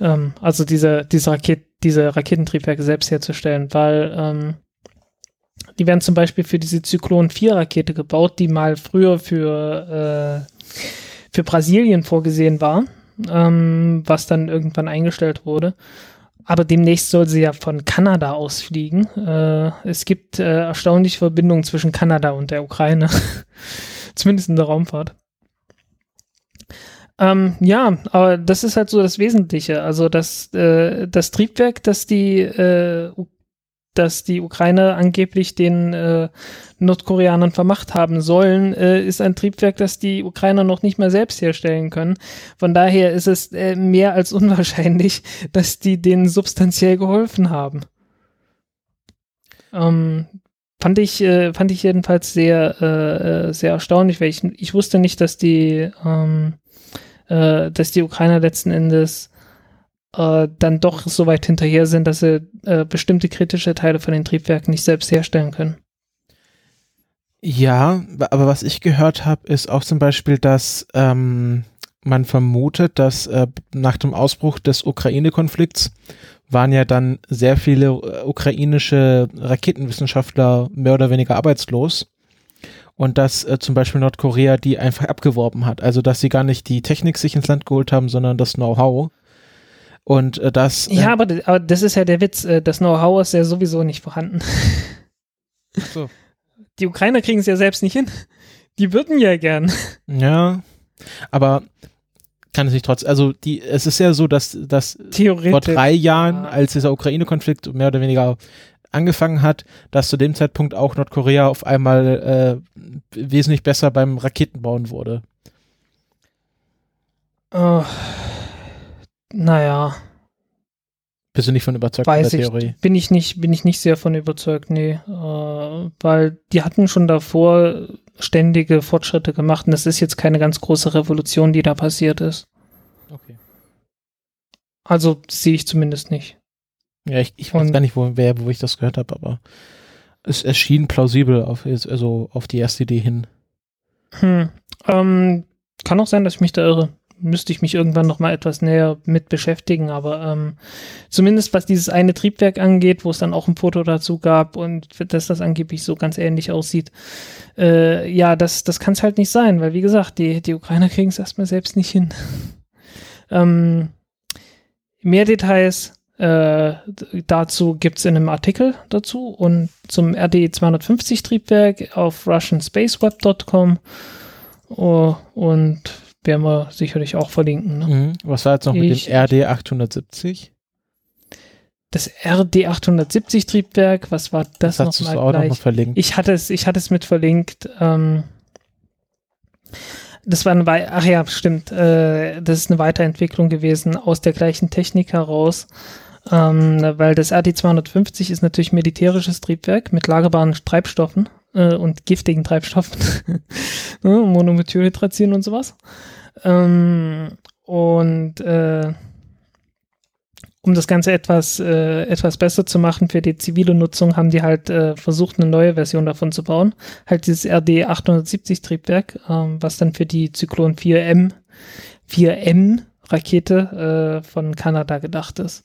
Ähm, also diese, diese, Raket, diese Raketentriebwerke selbst herzustellen, weil ähm, die werden zum Beispiel für diese Zyklon 4 Rakete gebaut, die mal früher für, äh, für Brasilien vorgesehen war, ähm, was dann irgendwann eingestellt wurde. Aber demnächst soll sie ja von Kanada aus fliegen. Äh, es gibt äh, erstaunliche Verbindungen zwischen Kanada und der Ukraine. [laughs] Zumindest in der Raumfahrt. Ähm, ja, aber das ist halt so das Wesentliche. Also das, äh, das Triebwerk, das die äh, dass die Ukraine angeblich den äh, Nordkoreanern vermacht haben sollen, äh, ist ein Triebwerk, das die Ukrainer noch nicht mal selbst herstellen können. Von daher ist es äh, mehr als unwahrscheinlich, [laughs] dass die denen substanziell geholfen haben. Ähm, fand ich äh, fand ich jedenfalls sehr äh, äh sehr erstaunlich, weil ich ich wusste nicht, dass die ähm, äh, dass die Ukrainer letzten Endes äh, dann doch so weit hinterher sind, dass sie äh, bestimmte kritische Teile von den Triebwerken nicht selbst herstellen können. Ja, aber was ich gehört habe, ist auch zum Beispiel, dass ähm, man vermutet, dass äh, nach dem Ausbruch des Ukraine-Konflikts waren ja dann sehr viele äh, ukrainische Raketenwissenschaftler mehr oder weniger arbeitslos und dass äh, zum Beispiel Nordkorea die einfach abgeworben hat. Also dass sie gar nicht die Technik sich ins Land geholt haben, sondern das Know-how. Und äh, das. Äh, ja, aber, aber das ist ja der Witz. Äh, das Know-how ist ja sowieso nicht vorhanden. So. Die Ukrainer kriegen es ja selbst nicht hin. Die würden ja gern. Ja, aber kann es nicht trotz. Also die, es ist ja so, dass, dass vor drei Jahren, ja. als dieser Ukraine-Konflikt mehr oder weniger angefangen hat, dass zu dem Zeitpunkt auch Nordkorea auf einmal äh, wesentlich besser beim Raketenbauen wurde. Oh. Naja. Bist du nicht von überzeugt Weiß von der Theorie? Ich, bin ich nicht, bin ich nicht sehr von überzeugt, nee. Äh, weil die hatten schon davor ständige Fortschritte gemacht und es ist jetzt keine ganz große Revolution, die da passiert ist. Okay. Also sehe ich zumindest nicht. Ja, ich, ich weiß gar nicht, wo, wer, wo ich das gehört habe, aber es erschien plausibel auf, also auf die erste Idee hin. Hm. Ähm, kann auch sein, dass ich mich da irre müsste ich mich irgendwann noch mal etwas näher mit beschäftigen. Aber ähm, zumindest was dieses eine Triebwerk angeht, wo es dann auch ein Foto dazu gab und dass das angeblich so ganz ähnlich aussieht, äh, ja, das, das kann es halt nicht sein, weil wie gesagt, die, die Ukrainer kriegen es erstmal selbst nicht hin. [laughs] ähm, mehr Details äh, dazu gibt es in einem Artikel dazu und zum RD 250 Triebwerk auf russianspaceweb.com oh, und werden wir sicherlich auch verlinken. Ne? Mhm. Was war jetzt noch ich, mit dem RD 870? Das RD 870 Triebwerk, was war das, das noch mal auch gleich? Noch verlinkt. Ich hatte es, ich hatte es mit verlinkt. Ähm, das war eine, ach ja, stimmt. Äh, das ist eine Weiterentwicklung gewesen aus der gleichen Technik heraus. Ähm, weil das RD 250 ist natürlich militärisches Triebwerk mit lagerbaren Treibstoffen äh, und giftigen Treibstoffen, [laughs] ne, Monomethylhydrazin und sowas. Ähm, und, äh, um das Ganze etwas, äh, etwas besser zu machen für die zivile Nutzung, haben die halt äh, versucht, eine neue Version davon zu bauen. Halt dieses RD 870 Triebwerk, ähm, was dann für die Zyklon 4M, 4M Rakete äh, von Kanada gedacht ist.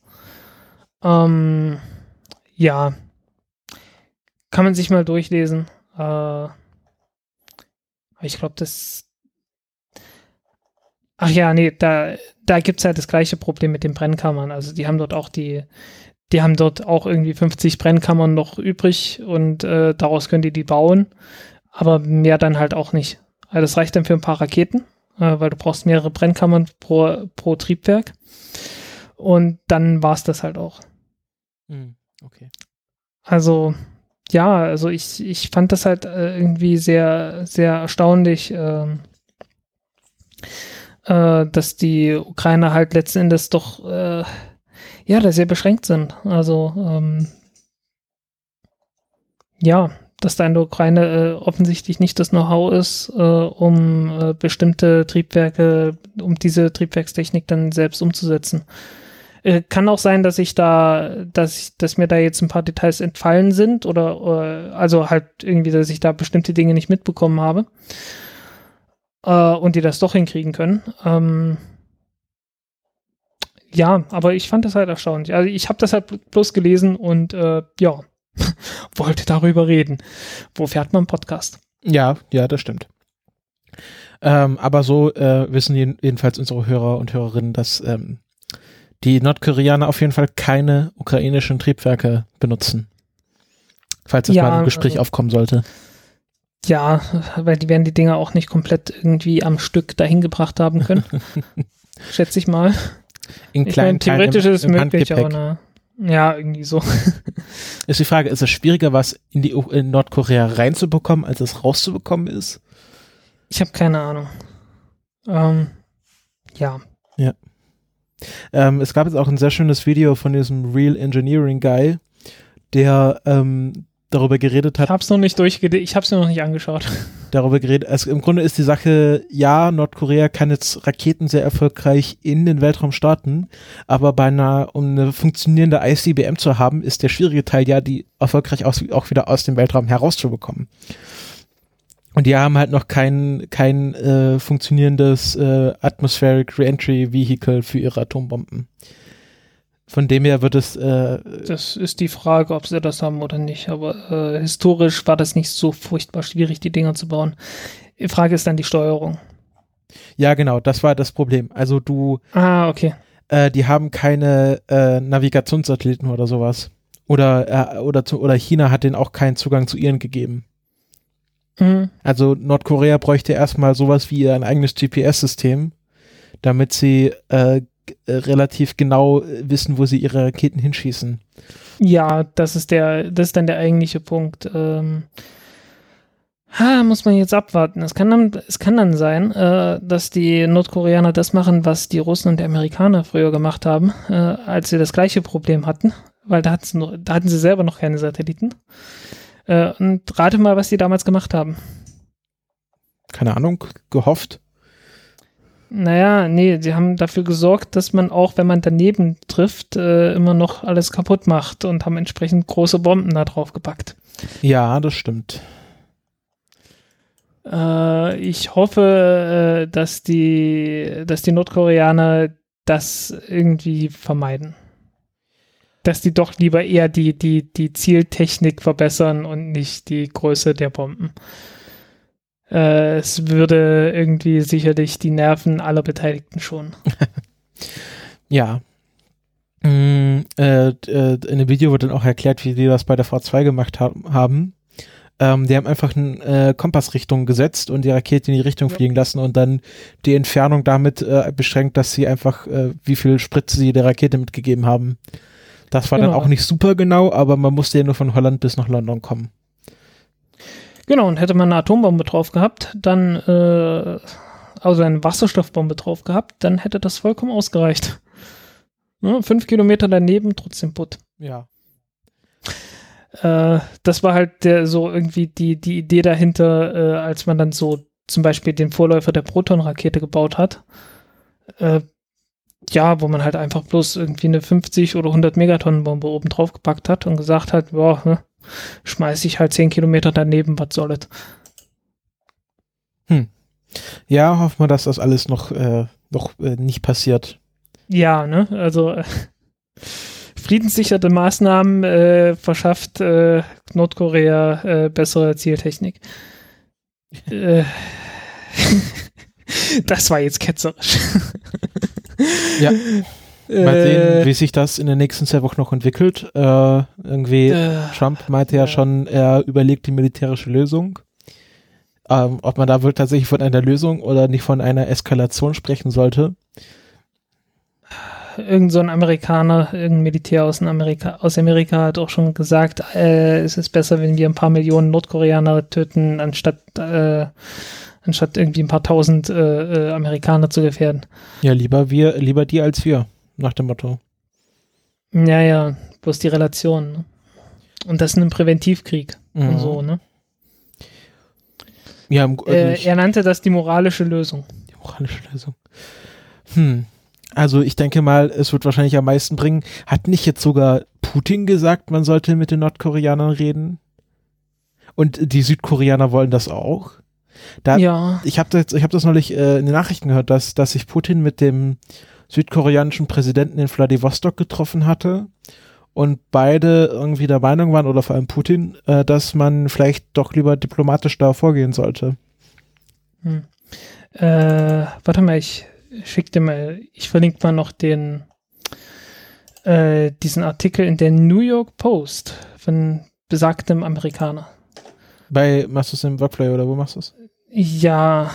Ähm, ja, kann man sich mal durchlesen. Äh, ich glaube, das. Ach ja, nee, da, da gibt es halt das gleiche Problem mit den Brennkammern. Also die haben dort auch die, die haben dort auch irgendwie 50 Brennkammern noch übrig und äh, daraus können die die bauen. Aber mehr dann halt auch nicht. Also das reicht dann für ein paar Raketen, äh, weil du brauchst mehrere Brennkammern pro, pro Triebwerk. Und dann war es das halt auch. Hm, okay. Also, ja, also ich, ich fand das halt äh, irgendwie sehr, sehr erstaunlich, äh, äh, dass die Ukrainer halt letzten Endes doch, äh, ja, da sehr beschränkt sind. Also, ähm, ja, dass da in der Ukraine äh, offensichtlich nicht das Know-how ist, äh, um äh, bestimmte Triebwerke, um diese Triebwerkstechnik dann selbst umzusetzen. Äh, kann auch sein, dass ich da, dass ich, dass mir da jetzt ein paar Details entfallen sind oder, oder also halt irgendwie, dass ich da bestimmte Dinge nicht mitbekommen habe äh, und die das doch hinkriegen können. Ähm, ja, aber ich fand das halt erstaunlich. Also ich habe das halt bloß gelesen und äh, ja, [laughs] wollte darüber reden. Wo fährt man Podcast? Ja, ja, das stimmt. Ähm, aber so äh, wissen jedenfalls unsere Hörer und Hörerinnen, dass ähm, die Nordkoreaner auf jeden Fall keine ukrainischen Triebwerke benutzen. Falls das Ja, mal im Gespräch also- aufkommen sollte. Ja, weil die werden die Dinger auch nicht komplett irgendwie am Stück dahin gebracht haben können. [laughs] Schätze ich mal. In Ich kleinen meine, theoretisch Teilen ist es möglich, aber na, ja, irgendwie so. [laughs] Ist die Frage, ist es schwieriger, was in, die, in Nordkorea reinzubekommen, als es rauszubekommen ist? Ich habe keine Ahnung. Ähm, ja. Ähm, es gab jetzt auch ein sehr schönes Video von diesem Real Engineering Guy, der ähm, darüber geredet Ich hat, hab's noch nicht durchgede, ich hab's mir noch nicht angeschaut. [laughs] darüber geredet, also im Grunde ist die Sache, ja, Nordkorea kann jetzt Raketen sehr erfolgreich in den Weltraum starten, aber bei einer, um eine funktionierende ICBM zu haben, ist der schwierige Teil ja, die erfolgreich aus, auch wieder aus dem Weltraum herauszubekommen. Und die haben halt noch kein, kein äh, funktionierendes äh, Atmospheric Reentry Vehicle für ihre Atombomben. Von dem her wird es äh, Das ist die Frage, ob sie das haben oder nicht. Aber äh, historisch war das nicht so furchtbar schwierig, die Dinger zu bauen. Die Frage ist dann die Steuerung. ja genau, das war das Problem. Also du Ah, okay. äh, die haben keine äh, Navigationssatelliten oder sowas. Oder, äh, oder, zu, oder China hat denen auch keinen Zugang zu ihren gegeben. Mhm. Also Nordkorea bräuchte erstmal sowas wie ein eigenes GPS-System, damit sie äh, äh, relativ genau äh, wissen, wo sie ihre Raketen hinschießen. Ja, das ist der, das ist dann der eigentliche Punkt. Ähm, ha, muss man jetzt abwarten. Es kann dann, es kann dann sein, äh, dass die Nordkoreaner das machen, was die Russen und die Amerikaner früher gemacht haben, äh, als sie das gleiche Problem hatten, weil da, noch, da hatten sie selber noch keine Satelliten. Äh, und rate mal, was die damals gemacht haben. Keine Ahnung, gehofft. Naja, nee, sie haben dafür gesorgt, dass man auch, wenn man daneben trifft, äh, immer noch alles kaputt macht und haben entsprechend große Bomben da drauf gepackt. Ja, das stimmt. Äh, ich hoffe, äh, dass die, dass die Nordkoreaner das irgendwie vermeiden. Dass die doch lieber eher die, die, die Zieltechnik verbessern und nicht die Größe der Bomben. Äh, es würde irgendwie sicherlich die Nerven aller Beteiligten schonen. [laughs] Ja. Mm, äh, äh, in dem Video wird dann auch erklärt, wie die das bei der V2 gemacht ha haben. Ähm, die haben einfach eine äh, Kompassrichtung gesetzt und die Rakete in die Richtung Ja. fliegen lassen und dann die Entfernung damit äh, beschränkt, dass sie einfach, äh, wie viel Spritze sie der Rakete mitgegeben haben. Das war dann Genau. auch nicht super genau, aber man musste ja nur von Holland bis nach London kommen. Genau, und hätte man eine Atombombe drauf gehabt, dann, äh, also eine Wasserstoffbombe drauf gehabt, dann hätte das vollkommen ausgereicht. Ne, fünf Kilometer daneben, trotzdem putt. Ja. Äh, das war halt der, so irgendwie die, die Idee dahinter, äh, als man dann so zum Beispiel den Vorläufer der Proton-Rakete gebaut hat. Äh, ja, wo man halt einfach bloß irgendwie eine 50 oder 100 Megatonnen Bombe oben drauf gepackt hat und gesagt hat, ja, ne, schmeiß ich halt 10 Kilometer daneben, was soll es. Ja, hoffen wir, dass das alles noch, äh, noch äh, nicht passiert. Ja, ne, also äh, [laughs] friedenssicherte Maßnahmen äh, verschafft äh, Nordkorea äh, bessere Zieltechnik. [laughs] das war jetzt ketzerisch. Ja. [laughs] Mal Äh, sehen, wie sich das in den nächsten zwei Wochen noch entwickelt. Äh, irgendwie, äh, Trump meinte ja ja. schon, er überlegt die militärische Lösung. Ähm, ob man da wohl tatsächlich von einer Lösung oder nicht von einer Eskalation sprechen sollte. irgend so ein Amerikaner, irgendein Militär aus, Amerika, aus Amerika hat auch schon gesagt, äh, es ist besser, wenn wir ein paar Millionen Nordkoreaner töten, anstatt, äh, anstatt irgendwie ein paar tausend äh, äh, Amerikaner zu gefährden. Ja, lieber wir, lieber die als wir, nach dem Motto. Ja, ja, bloß die Relation. Ne? Und das in einem Präventivkrieg Mhm. und so, ne? Ja, im, also Äh, ich, er nannte das die moralische Lösung. die moralische Lösung. Hm. Also ich denke mal, es wird wahrscheinlich am meisten bringen. Hat nicht jetzt sogar Putin gesagt, man sollte mit den Nordkoreanern reden? Und die Südkoreaner wollen das auch? Da, ja, ich habe das, ich hab das neulich äh, in den Nachrichten gehört, dass, dass sich Putin mit dem südkoreanischen Präsidenten in Vladivostok getroffen hatte und beide irgendwie der Meinung waren, oder vor allem Putin, äh, dass man vielleicht doch lieber diplomatisch da vorgehen sollte. Hm. Äh, warte mal, ich schick dir mal, ich verlinke mal noch den, äh, diesen Artikel in der New York Post von besagtem Amerikaner. Bei, machst du es im Workplay oder wo machst du es? Ja,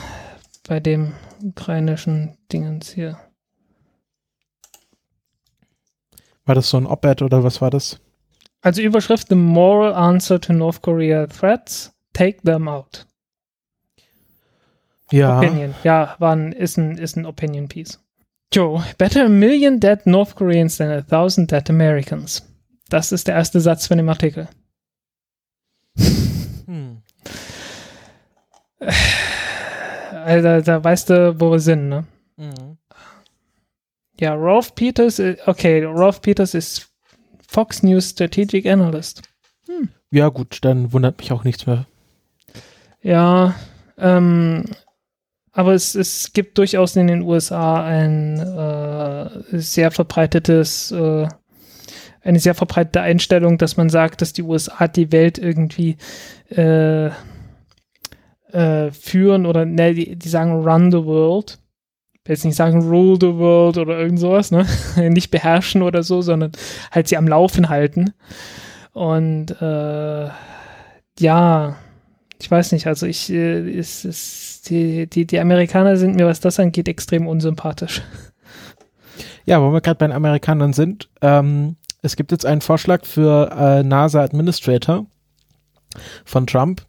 bei dem ukrainischen Dingens hier. War das so ein Op-Ed oder was war das? Also Überschrift The Moral Answer to North Korea Threats, Take Them Out. Ja. Opinion. Ja, war ein, ist, ein, ist ein Opinion Piece. Joe, better a million dead North Koreans than a thousand dead Americans. Das ist der erste Satz von dem Artikel. Hm. Also, da weißt du, wo wir sind, ne? Ja, Rolf Peters, äh, okay, Rolf Peters ist Fox News Strategic Analyst. Ja, gut, dann wundert mich auch nichts mehr. Ja, ähm, aber es, es gibt durchaus in den USA ein äh, sehr verbreitetes, äh, eine sehr verbreitete Einstellung, dass man sagt, dass die USA die Welt irgendwie äh, äh, führen oder ne, die, die sagen run the world. Jetzt nicht sagen rule the world oder irgend sowas, ne? [laughs] nicht beherrschen oder so, sondern halt sie am Laufen halten. Und äh, ja, ich weiß nicht, also ich, äh, ist, ist, die, die, die Amerikaner sind mir, was das angeht, extrem unsympathisch. Ja, wo wir gerade bei den Amerikanern sind, ähm, es gibt jetzt einen Vorschlag für äh, NASA Administrator von Trump.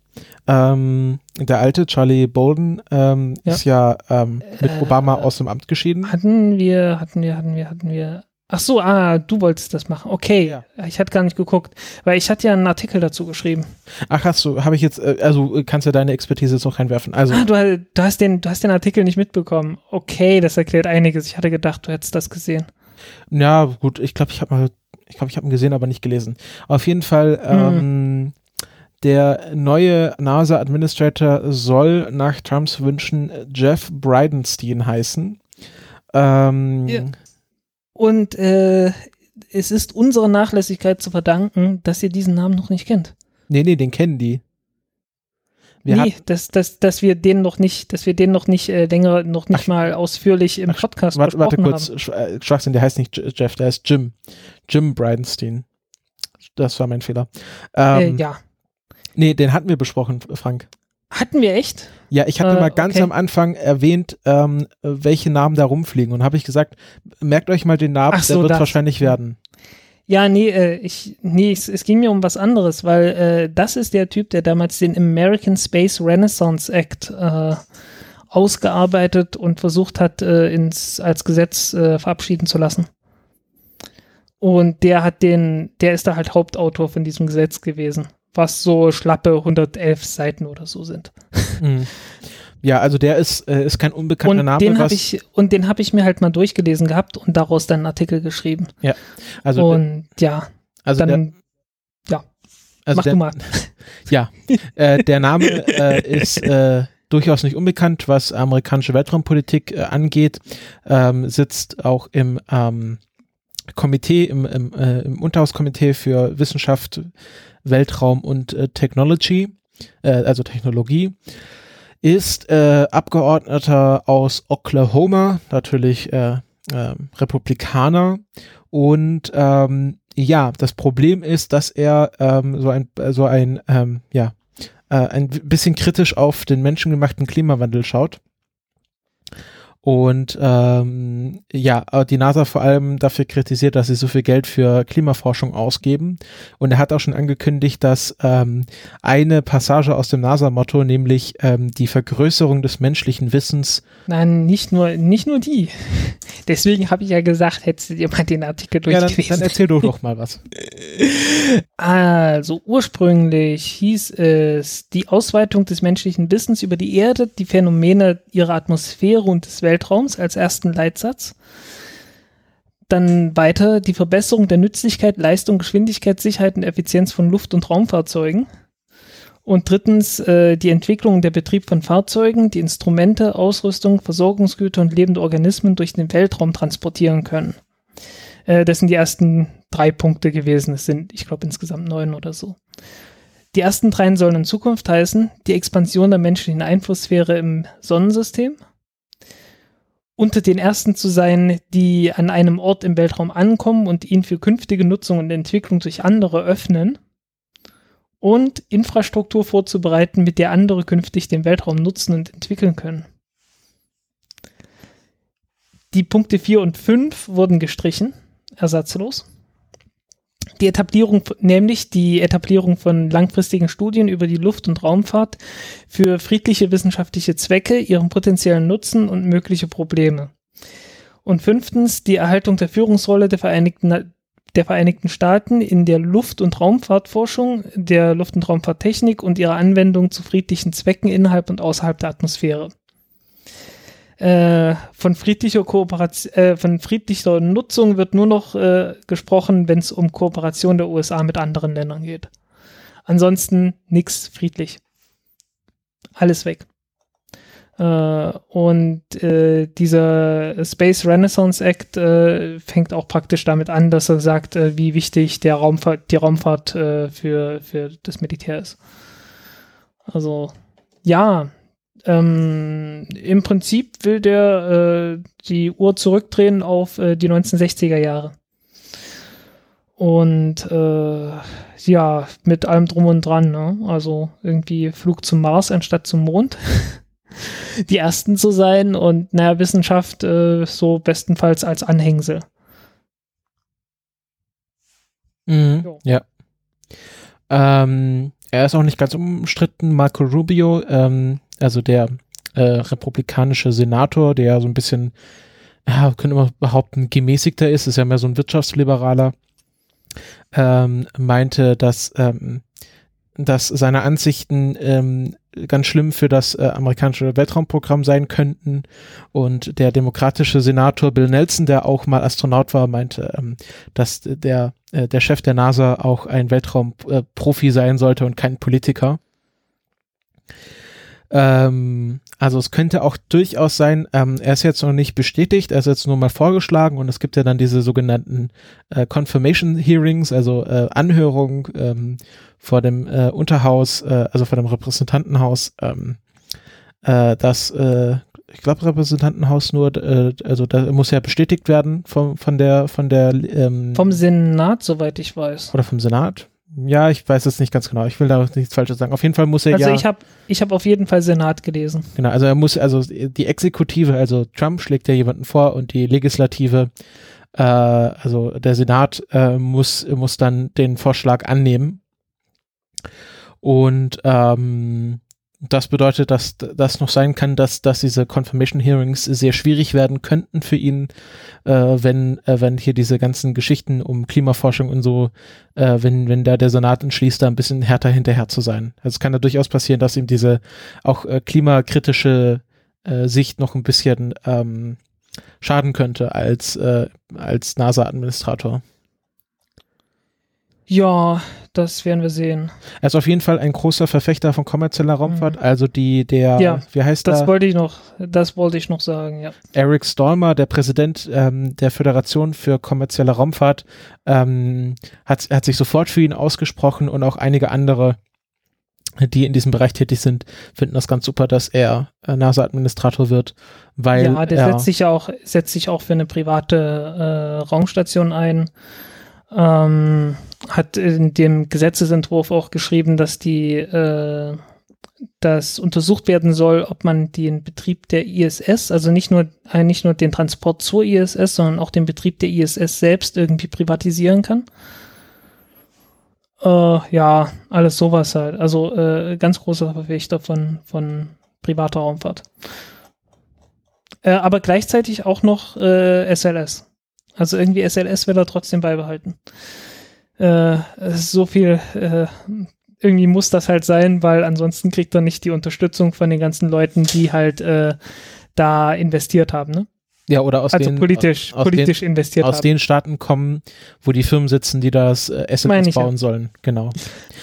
Ähm, der alte Charlie Bolden ähm, Ja. ist ja ähm, mit Äh, Obama aus dem Amt geschieden. Hatten wir, hatten wir, hatten wir, hatten wir. Ach so, ah, du wolltest das machen. Okay, Ja. ich hatte gar nicht geguckt, weil ich hatte ja einen Artikel dazu geschrieben. Ach, hast du, habe ich jetzt, äh, also äh, kannst ja deine Expertise jetzt noch reinwerfen. Also, Ah, du, du hast den, du hast den Artikel nicht mitbekommen. Okay, das erklärt einiges. Ich hatte gedacht, du hättest das gesehen. ja, gut, ich glaube, ich habe mal, ich glaube, ich habe ihn gesehen, aber nicht gelesen. Auf jeden Fall, ähm, der neue NASA Administrator soll nach Trumps Wünschen Jeff Bridenstine heißen. Ähm, Ja. Und äh, es ist unserer Nachlässigkeit zu verdanken, dass ihr diesen Namen noch nicht kennt. Nee, nee, den kennen die. Wir nee, dass, dass, dass wir den noch nicht, dass wir den noch nicht äh, länger, noch nicht mal ausführlich im ach, Podcast warte, warte kurz, haben. Äh, Schwachsinn, der heißt nicht Jeff, der heißt Jim. Jim Bridenstine. Das war mein Fehler. Äh, Ähm, ja. Nee, den hatten wir besprochen, Frank. Hatten wir echt? Ja, ich hatte Äh, mal ganz okay. am Anfang erwähnt, ähm, welche Namen da rumfliegen und habe ich gesagt, merkt euch mal den Namen, so, der wird das. wahrscheinlich werden. Ja, nee, äh, ich, nee, es, es ging mir um was anderes, weil äh, das ist der Typ, der damals den American Space Renaissance Act äh, ausgearbeitet und versucht hat, äh, ins, als Gesetz äh, verabschieden zu lassen. Und der hat den, der ist da halt Hauptautor von diesem Gesetz gewesen, was so schlappe 111 Seiten oder so sind. Mhm. Ja, also der ist, äh, ist kein unbekannter und Name. Den was- ich, und den habe ich mir halt mal durchgelesen gehabt und daraus dann einen Artikel geschrieben. also, und ja, also der, dann also mach der, du mal. [laughs] Ja, äh, der Name äh, ist äh, durchaus nicht unbekannt, was amerikanische Weltraumpolitik äh, angeht. Ähm, sitzt auch im ähm, Komitee, im, im, äh, im Unterhauskomitee für Wissenschaft, Weltraum und äh, Technology, äh, also Technologie. Ist äh, Abgeordneter aus Oklahoma, natürlich äh, äh, Republikaner. Und ähm, ja, das Problem ist, dass er ähm, so ein, so ein, ähm, ja, äh, ein bisschen kritisch auf den menschengemachten Klimawandel schaut. Und ähm, ja, äh, die NASA vor allem dafür kritisiert, dass sie so viel Geld für Klimaforschung ausgeben. Und er hat auch schon angekündigt, dass ähm, eine Passage aus dem NASA-Motto, nämlich ähm, die Vergrößerung des menschlichen Wissens, Nein, nicht nur, nicht nur die. [laughs] Deswegen habe ich ja gesagt, hättest du dir mal den Artikel ja, dann, dann durchgelesen. erzähl doch [laughs] doch mal was. Also ursprünglich hieß es die Ausweitung des menschlichen Wissens über die Erde, die Phänomene ihrer Atmosphäre und des Weltraums als ersten Leitsatz. Dann weiter die Verbesserung der Nützlichkeit, Leistung, Geschwindigkeit, Sicherheit und Effizienz von Luft- und Raumfahrzeugen. Und drittens äh, die Entwicklung der Betrieb von Fahrzeugen, die Instrumente, Ausrüstung, Versorgungsgüter und lebende Organismen durch den Weltraum transportieren können. Äh, das sind die ersten drei Punkte gewesen. Es sind, ich glaube, insgesamt neun oder so. Die ersten dreien sollen in Zukunft heißen, die Expansion der menschlichen Einflusssphäre im Sonnensystem, unter den ersten zu sein, die an einem Ort im Weltraum ankommen und ihn für künftige Nutzung und Entwicklung durch andere öffnen und Infrastruktur vorzubereiten, mit der andere künftig den Weltraum nutzen und entwickeln können. Die Punkte 4 und 5 wurden gestrichen, ersatzlos. Die Etablierung, nämlich die Etablierung von langfristigen Studien über die Luft- und Raumfahrt für friedliche wissenschaftliche Zwecke, ihren potenziellen Nutzen und mögliche Probleme. Und fünftens die Erhaltung der Führungsrolle der Vereinigten, der Vereinigten Staaten in der Luft- und Raumfahrtforschung, der Luft- und Raumfahrttechnik und ihrer Anwendung zu friedlichen Zwecken innerhalb und außerhalb der Atmosphäre. Äh, von friedlicher Kooperation, äh, von friedlicher Nutzung wird nur noch äh, gesprochen, wenn es um Kooperation der USA mit anderen Ländern geht. Ansonsten nichts friedlich. Alles weg. Äh, und äh, dieser Space Renaissance Act fängt auch praktisch damit an, dass er sagt, wie wichtig der Raumfahrt, die Raumfahrt für, für das Militär ist. Also ja, ähm, im Prinzip will der äh, die Uhr zurückdrehen auf äh, die 1960er Jahre. Und äh, ja, mit allem drum und dran, ne? Also irgendwie Flug zum Mars anstatt zum Mond. [laughs] die ersten zu sein und naja, Wissenschaft äh, so bestenfalls als Anhängsel. Mhm. Ja. Ähm, er ist auch nicht ganz umstritten. Marco Rubio, ähm, also der äh, republikanische Senator, der so ein bisschen, ja, könnte man behaupten, gemäßigter ist, ist ja mehr so ein Wirtschaftsliberaler, ähm, meinte, dass, ähm, dass seine Ansichten ähm, ganz schlimm für das äh, amerikanische Weltraumprogramm sein könnten. Und der demokratische Senator Bill Nelson, der auch mal Astronaut war, meinte, ähm, dass der, äh, der Chef der NASA auch ein Weltraumprofi sein sollte und kein Politiker. Ähm, also es könnte auch durchaus sein, ähm, er ist jetzt noch nicht bestätigt, er ist jetzt nur mal vorgeschlagen und es gibt ja dann diese sogenannten äh, Confirmation Hearings, also äh, Anhörungen ähm, vor dem äh, Unterhaus, äh, also vor dem Repräsentantenhaus, ähm, äh, das, äh, ich glaube Repräsentantenhaus nur, äh, also da muss ja bestätigt werden vom, von der, von der, ähm, Vom Senat, soweit ich weiß. oder vom Senat. Ja, ich weiß es nicht ganz genau. Ich will da nichts Falsches sagen. Auf jeden Fall muss er Also ja. ich habe ich hab auf jeden Fall Senat gelesen. Genau, also er muss, also die Exekutive, also Trump schlägt ja jemanden vor und die Legislative, äh, also der Senat äh, muss, muss dann den Vorschlag annehmen. Und ähm, Das bedeutet, dass das noch sein kann, dass, dass diese Confirmation Hearings sehr schwierig werden könnten für ihn, äh, wenn, äh, wenn hier diese ganzen Geschichten um Klimaforschung und so, äh, wenn, wenn da der Senat entschließt, da ein bisschen härter hinterher zu sein. Also es kann da durchaus passieren, dass ihm diese auch äh, klimakritische äh, Sicht noch ein bisschen ähm, schaden könnte als, äh, als NASA-Administrator. Ja, das werden wir sehen. Er ist auf jeden Fall ein großer Verfechter von kommerzieller Raumfahrt, mhm. also die, der, ja, wie heißt das da? wollte ich noch, das wollte ich noch sagen, ja. Eric Stallmer, der Präsident ähm, der Föderation für kommerzielle Raumfahrt, ähm, hat, hat sich sofort für ihn ausgesprochen und auch einige andere, die in diesem Bereich tätig sind, finden das ganz super, dass er äh, NASA-Administrator wird, weil ja, der er, setzt sich ja auch, setzt sich auch für eine private äh, Raumstation ein ähm, hat in dem Gesetzesentwurf auch geschrieben, dass die äh, dass untersucht werden soll, ob man den Betrieb der ISS, also nicht nur äh, nicht nur den Transport zur ISS, sondern auch den Betrieb der ISS selbst irgendwie privatisieren kann. Äh, ja, alles sowas halt. Also äh, ganz großer Verfechter von von privater Raumfahrt. Äh, aber gleichzeitig auch noch SLS. Also irgendwie SLS will er trotzdem beibehalten. Äh, so viel, äh, irgendwie muss das halt sein, weil ansonsten kriegt er nicht die Unterstützung von den ganzen Leuten, die halt äh, da investiert haben, ne? Ja, oder aus also den, politisch, aus politisch den, investiert aus haben. den Staaten kommen, wo die Firmen sitzen, die das äh, SLS bauen ja. sollen. Genau.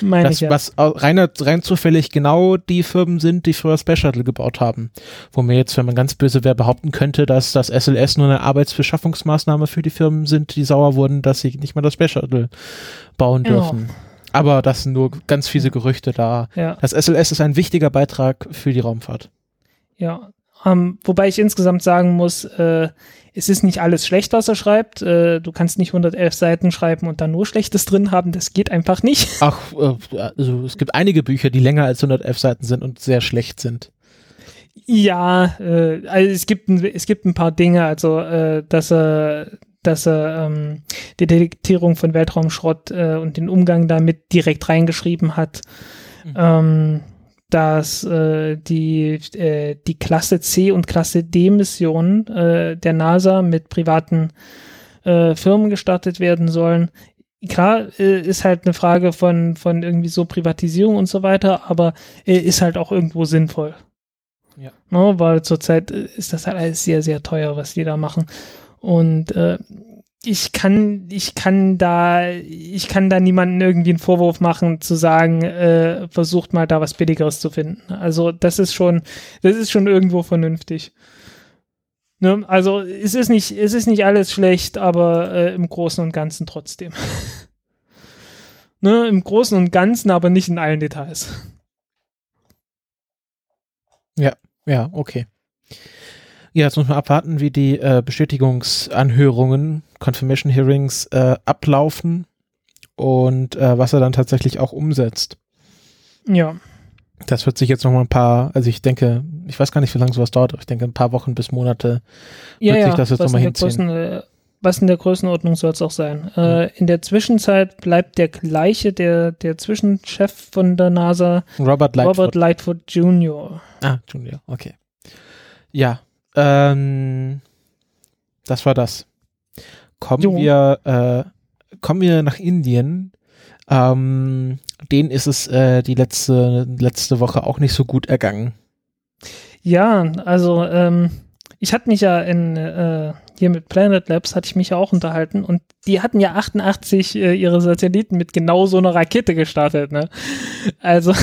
Meine das, ich ja. was rein, rein zufällig genau die Firmen sind, die früher Space Shuttle gebaut haben. Wo mir jetzt, wenn man ganz böse wäre, behaupten könnte, dass das SLS nur eine Arbeitsbeschaffungsmaßnahme für die Firmen sind, die sauer wurden, dass sie nicht mehr das Space Shuttle bauen dürfen. Ja. Aber das sind nur ganz fiese Gerüchte da. Ja. Das SLS ist ein wichtiger Beitrag für die Raumfahrt. Ja, ähm, wobei ich insgesamt sagen muss, äh, es ist nicht alles schlecht, was er schreibt. Äh, du kannst nicht 111 Seiten schreiben und dann nur Schlechtes drin haben. Das geht einfach nicht. [laughs] Ach, äh, also es gibt einige Bücher, die länger als 111 Seiten sind und sehr schlecht sind. Ja, äh, also es gibt, es gibt ein paar Dinge, also äh, dass er dass er ähm, die Detektierung von Weltraumschrott äh, und den Umgang damit direkt reingeschrieben hat. Mhm. Ähm, dass äh, die, äh, die Klasse C und Klasse D Missionen äh, der NASA mit privaten äh, Firmen gestartet werden sollen. Klar, äh, ist halt eine Frage von, von irgendwie so Privatisierung und so weiter, aber äh, ist halt auch irgendwo sinnvoll. Ja. No, weil zurzeit ist das halt alles sehr, sehr teuer, was die da machen. Und äh, ich kann, ich kann da, ich kann da niemanden irgendwie einen Vorwurf machen, zu sagen, äh, versucht mal da was Billigeres zu finden. Also das ist schon, das ist schon irgendwo vernünftig. Ne? Also es ist nicht, es ist nicht alles schlecht, aber äh, im Großen und Ganzen trotzdem. [laughs] ne? Im Großen und Ganzen, aber nicht in allen Details. Ja, ja, okay. Ja, jetzt muss man abwarten, wie die äh, Bestätigungsanhörungen, Confirmation Hearings äh, ablaufen und äh, was er dann tatsächlich auch umsetzt. Ja. Das wird sich jetzt noch mal ein paar, also ich denke, ich weiß gar nicht, wie lange sowas dauert, aber ich denke ein paar Wochen bis Monate ja, wird ja, sich das jetzt noch mal hinziehen. Größen, äh, was in der Größenordnung soll es auch sein. Mhm. Äh, in der Zwischenzeit bleibt der gleiche, der, der Zwischenchef von der NASA, Robert Lightfoot, Robert Lightfoot Jr. Ah, Junior, okay. Ja, ähm, das war das. Kommen jo. wir, äh, kommen wir nach Indien. Ähm, denen ist es äh, die letzte, letzte Woche auch nicht so gut ergangen. Ja, also ähm, ich hatte mich ja in äh, hier mit Planet Labs hatte ich mich ja auch unterhalten und die hatten ja 88 äh, ihre Satelliten mit genau so einer Rakete gestartet, ne? Also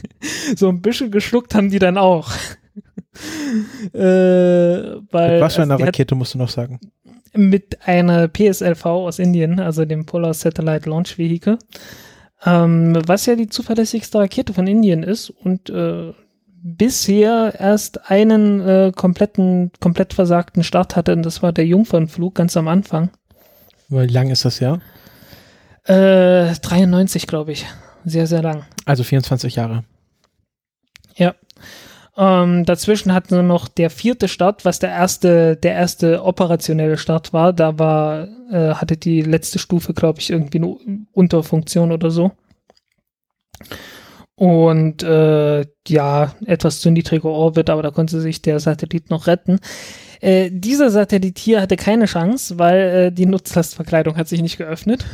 [laughs] so ein bisschen geschluckt haben die dann auch [laughs] äh, weil, was für eine also Rakete musst du noch sagen? Mit einer PSLV aus Indien, also dem Polar Satellite Launch Vehicle, ähm, was ja die zuverlässigste Rakete von Indien ist und äh, bisher erst einen äh, kompletten, komplett versagten Start hatte und das war der Jungfernflug ganz am Anfang. Wie lang ist das ja? Äh, 93, glaube ich. Sehr, sehr lang. Also 24 Jahre. Ja. Ähm, dazwischen hatten wir noch der vierte Start, was der erste, der erste operationelle Start war. Da war, äh, hatte die letzte Stufe, glaube ich, irgendwie eine Unterfunktion oder so. Und äh, ja, etwas zu niedriger Orbit, aber da konnte sich der Satellit noch retten. Äh, dieser Satellit hier hatte keine Chance, weil äh, die Nutzlastverkleidung hat sich nicht geöffnet.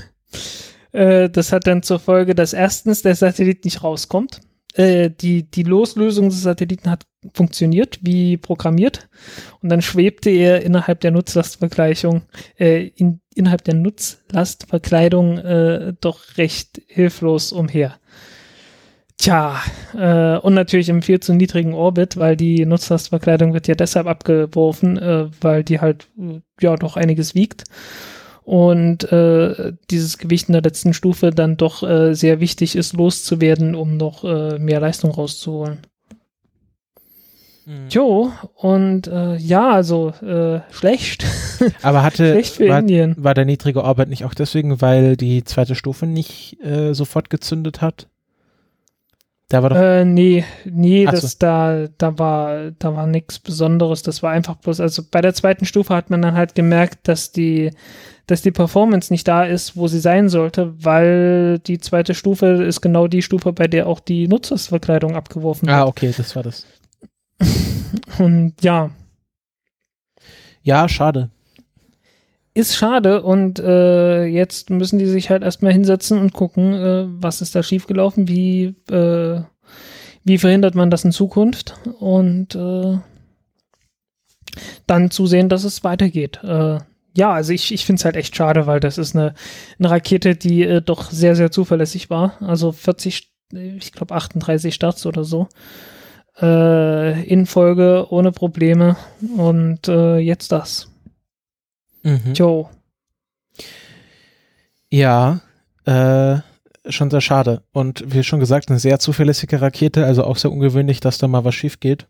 Äh, das hat dann zur Folge, dass erstens der Satellit nicht rauskommt. Äh, die, die Loslösung des Satelliten hat funktioniert, wie programmiert. Und dann schwebte er innerhalb der Nutzlastvergleichung, äh, in, innerhalb der Nutzlastverkleidung äh, doch recht hilflos umher. Tja, äh, und natürlich im viel zu niedrigen Orbit, weil die Nutzlastverkleidung wird ja deshalb abgeworfen, äh, weil die halt äh, ja doch einiges wiegt und äh, dieses Gewicht in der letzten Stufe dann doch äh, sehr wichtig ist, loszuwerden, um noch äh, mehr Leistung rauszuholen. Mhm. Jo, und äh, ja, also äh, schlecht. [laughs] Aber hatte schlecht für war, Indien. war der niedrige Orbit nicht auch deswegen, weil die zweite Stufe nicht äh, sofort gezündet hat? Da war doch. Äh, nee, nee, Ach das so. da, da war, da war nichts Besonderes. Das war einfach bloß, also bei der zweiten Stufe hat man dann halt gemerkt, dass die, dass die Performance nicht da ist, wo sie sein sollte, weil die zweite Stufe ist genau die Stufe, bei der auch die Nutzersverkleidung abgeworfen ah, wird. okay, das war das. [laughs] Und ja, Ja, schade. Ist schade und äh, jetzt müssen die sich halt erstmal hinsetzen und gucken, äh, was ist da schiefgelaufen, wie, äh, wie verhindert man das in Zukunft und äh, dann zusehen, dass es weitergeht. Äh, ja, also ich, ich finde es halt echt schade, weil das ist eine, eine Rakete, die äh, doch sehr, sehr zuverlässig war. Also 40, ich glaube 38 Starts oder so. In Folge ohne Probleme und jetzt das. Mhm. Jo. Ja, äh, schon sehr schade. Und wie schon gesagt, eine sehr zuverlässige Rakete, also auch sehr ungewöhnlich, dass da mal was schief geht.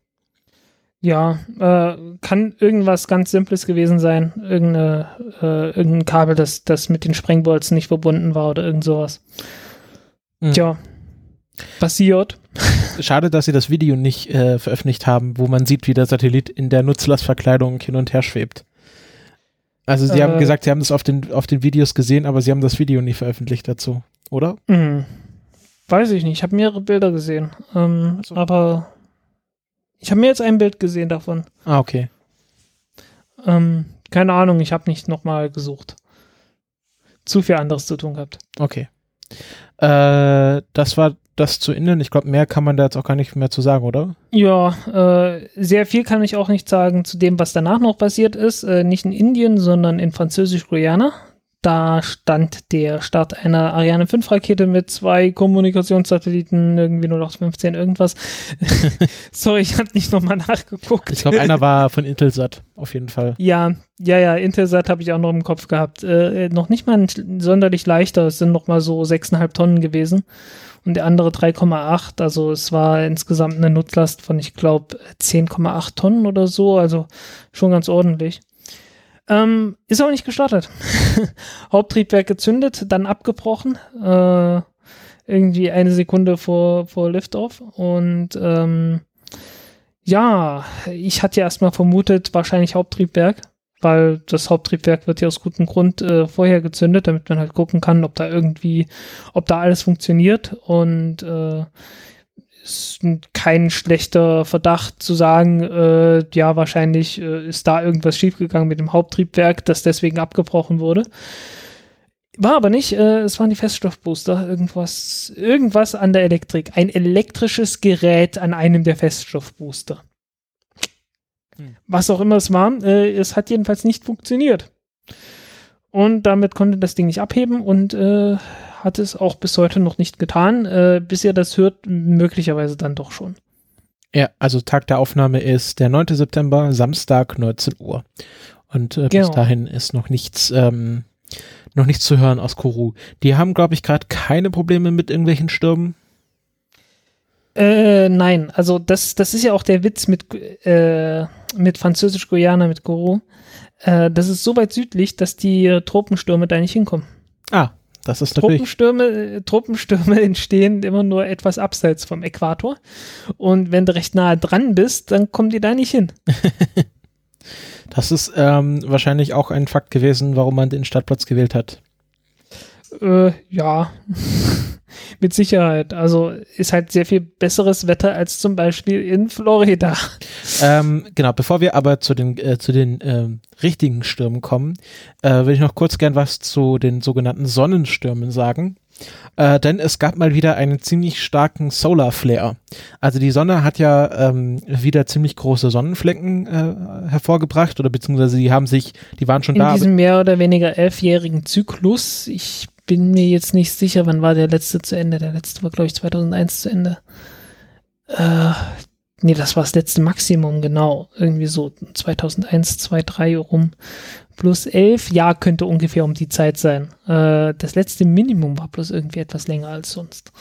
Ja, äh, kann irgendwas ganz Simples gewesen sein. Irgendeine, äh, irgendein Kabel, das, das mit den Sprengbolzen nicht verbunden war oder irgend sowas. Mhm. Tja, passiert. [laughs] Schade, dass sie das Video nicht äh, veröffentlicht haben, wo man sieht, wie der Satellit in der Nutzlastverkleidung hin und her schwebt. Also sie Äh. haben gesagt, sie haben das auf den, auf den Videos gesehen, aber sie haben das Video nicht veröffentlicht dazu, oder? Hm. Weiß ich nicht. Ich habe mehrere Bilder gesehen. Ähm, so. Aber ich habe mir jetzt ein Bild gesehen davon. Ah, okay. Ähm, keine Ahnung, ich habe nicht nochmal gesucht. Zu viel anderes zu tun gehabt. Okay. Äh, das war das zu Indien. Ich glaube, mehr kann man da jetzt auch gar nicht mehr zu sagen, oder? Ja, äh, sehr viel kann ich auch nicht sagen zu dem, was danach noch passiert ist. Äh, nicht in Indien, sondern in Französisch-Guyana. Da stand der Start einer Ariane 5 Rakete mit zwei Kommunikationssatelliten, irgendwie 0815 irgendwas. [laughs] Sorry, ich habe nicht nochmal nachgeguckt. Ich glaube, einer war von Intelsat, auf jeden Fall. Ja, ja, ja, Intelsat habe ich auch noch im Kopf gehabt. Äh, noch nicht mal ein sonderlich leichter, es sind noch mal so 6,5 Tonnen gewesen. Und der andere 3,8, also es war insgesamt eine Nutzlast von, ich glaube, 10,8 Tonnen oder so, also schon ganz ordentlich. Ähm, ist auch nicht gestartet. [laughs] Haupttriebwerk gezündet, dann abgebrochen, äh, irgendwie eine Sekunde vor, vor Liftoff und ähm, ja, ich hatte ja erstmal vermutet, wahrscheinlich Haupttriebwerk, weil das Haupttriebwerk wird ja aus gutem Grund äh, vorher gezündet, damit man halt gucken kann, ob da irgendwie, ob da alles funktioniert und äh, ist kein schlechter Verdacht zu sagen, äh, ja, wahrscheinlich äh, ist da irgendwas schiefgegangen mit dem Haupttriebwerk, das deswegen abgebrochen wurde. War aber nicht, äh, es waren die Feststoffbooster, irgendwas, irgendwas an der Elektrik. Ein elektrisches Gerät an einem der Feststoffbooster. Hm. Was auch immer es war, äh, es hat jedenfalls nicht funktioniert. Und damit konnte das Ding nicht abheben und äh, hat es auch bis heute noch nicht getan. Äh, bis ihr das hört, möglicherweise dann doch schon. Ja, also Tag der Aufnahme ist der 9. September, Samstag, 19 Uhr. Und äh, Genau. bis dahin ist noch nichts, ähm, noch nichts zu hören aus Kourou. Die haben, glaube ich, gerade keine Probleme mit irgendwelchen Stürmen. Äh, nein, also das, das ist ja auch der Witz mit, äh, mit Französisch-Guyana, mit Goro. Äh, das ist so weit südlich, dass die Tropenstürme da nicht hinkommen. Ah, das ist. Tropenstürme, äh, Tropenstürme [laughs] entstehen immer nur etwas abseits vom Äquator. Und wenn du recht nahe dran bist, dann kommen die da nicht hin. [laughs] Das ist ähm, wahrscheinlich auch ein Fakt gewesen, warum man den Startplatz gewählt hat. Äh, ja. Mit Sicherheit. Also ist halt sehr viel besseres Wetter als zum Beispiel in Florida. Ähm, genau, bevor wir aber zu den, äh, zu den ähm, richtigen Stürmen kommen, äh, will ich noch kurz gern was zu den sogenannten Sonnenstürmen sagen. Äh, denn es gab mal wieder einen ziemlich starken Solar Flare. Also die Sonne hat ja ähm, wieder ziemlich große Sonnenflecken äh, hervorgebracht oder beziehungsweise die haben sich, die waren schon In da. aber- diesem mehr oder weniger elfjährigen Zyklus. Ich bin mir jetzt nicht sicher, wann war der letzte zu Ende. Der letzte war, glaube ich, 2001 zu Ende. Äh, nee, das war das letzte Maximum, genau. Irgendwie so 2001, 2, 3 rum. Plus 11, ja, könnte ungefähr um die Zeit sein. Äh, das letzte Minimum war bloß irgendwie etwas länger als sonst.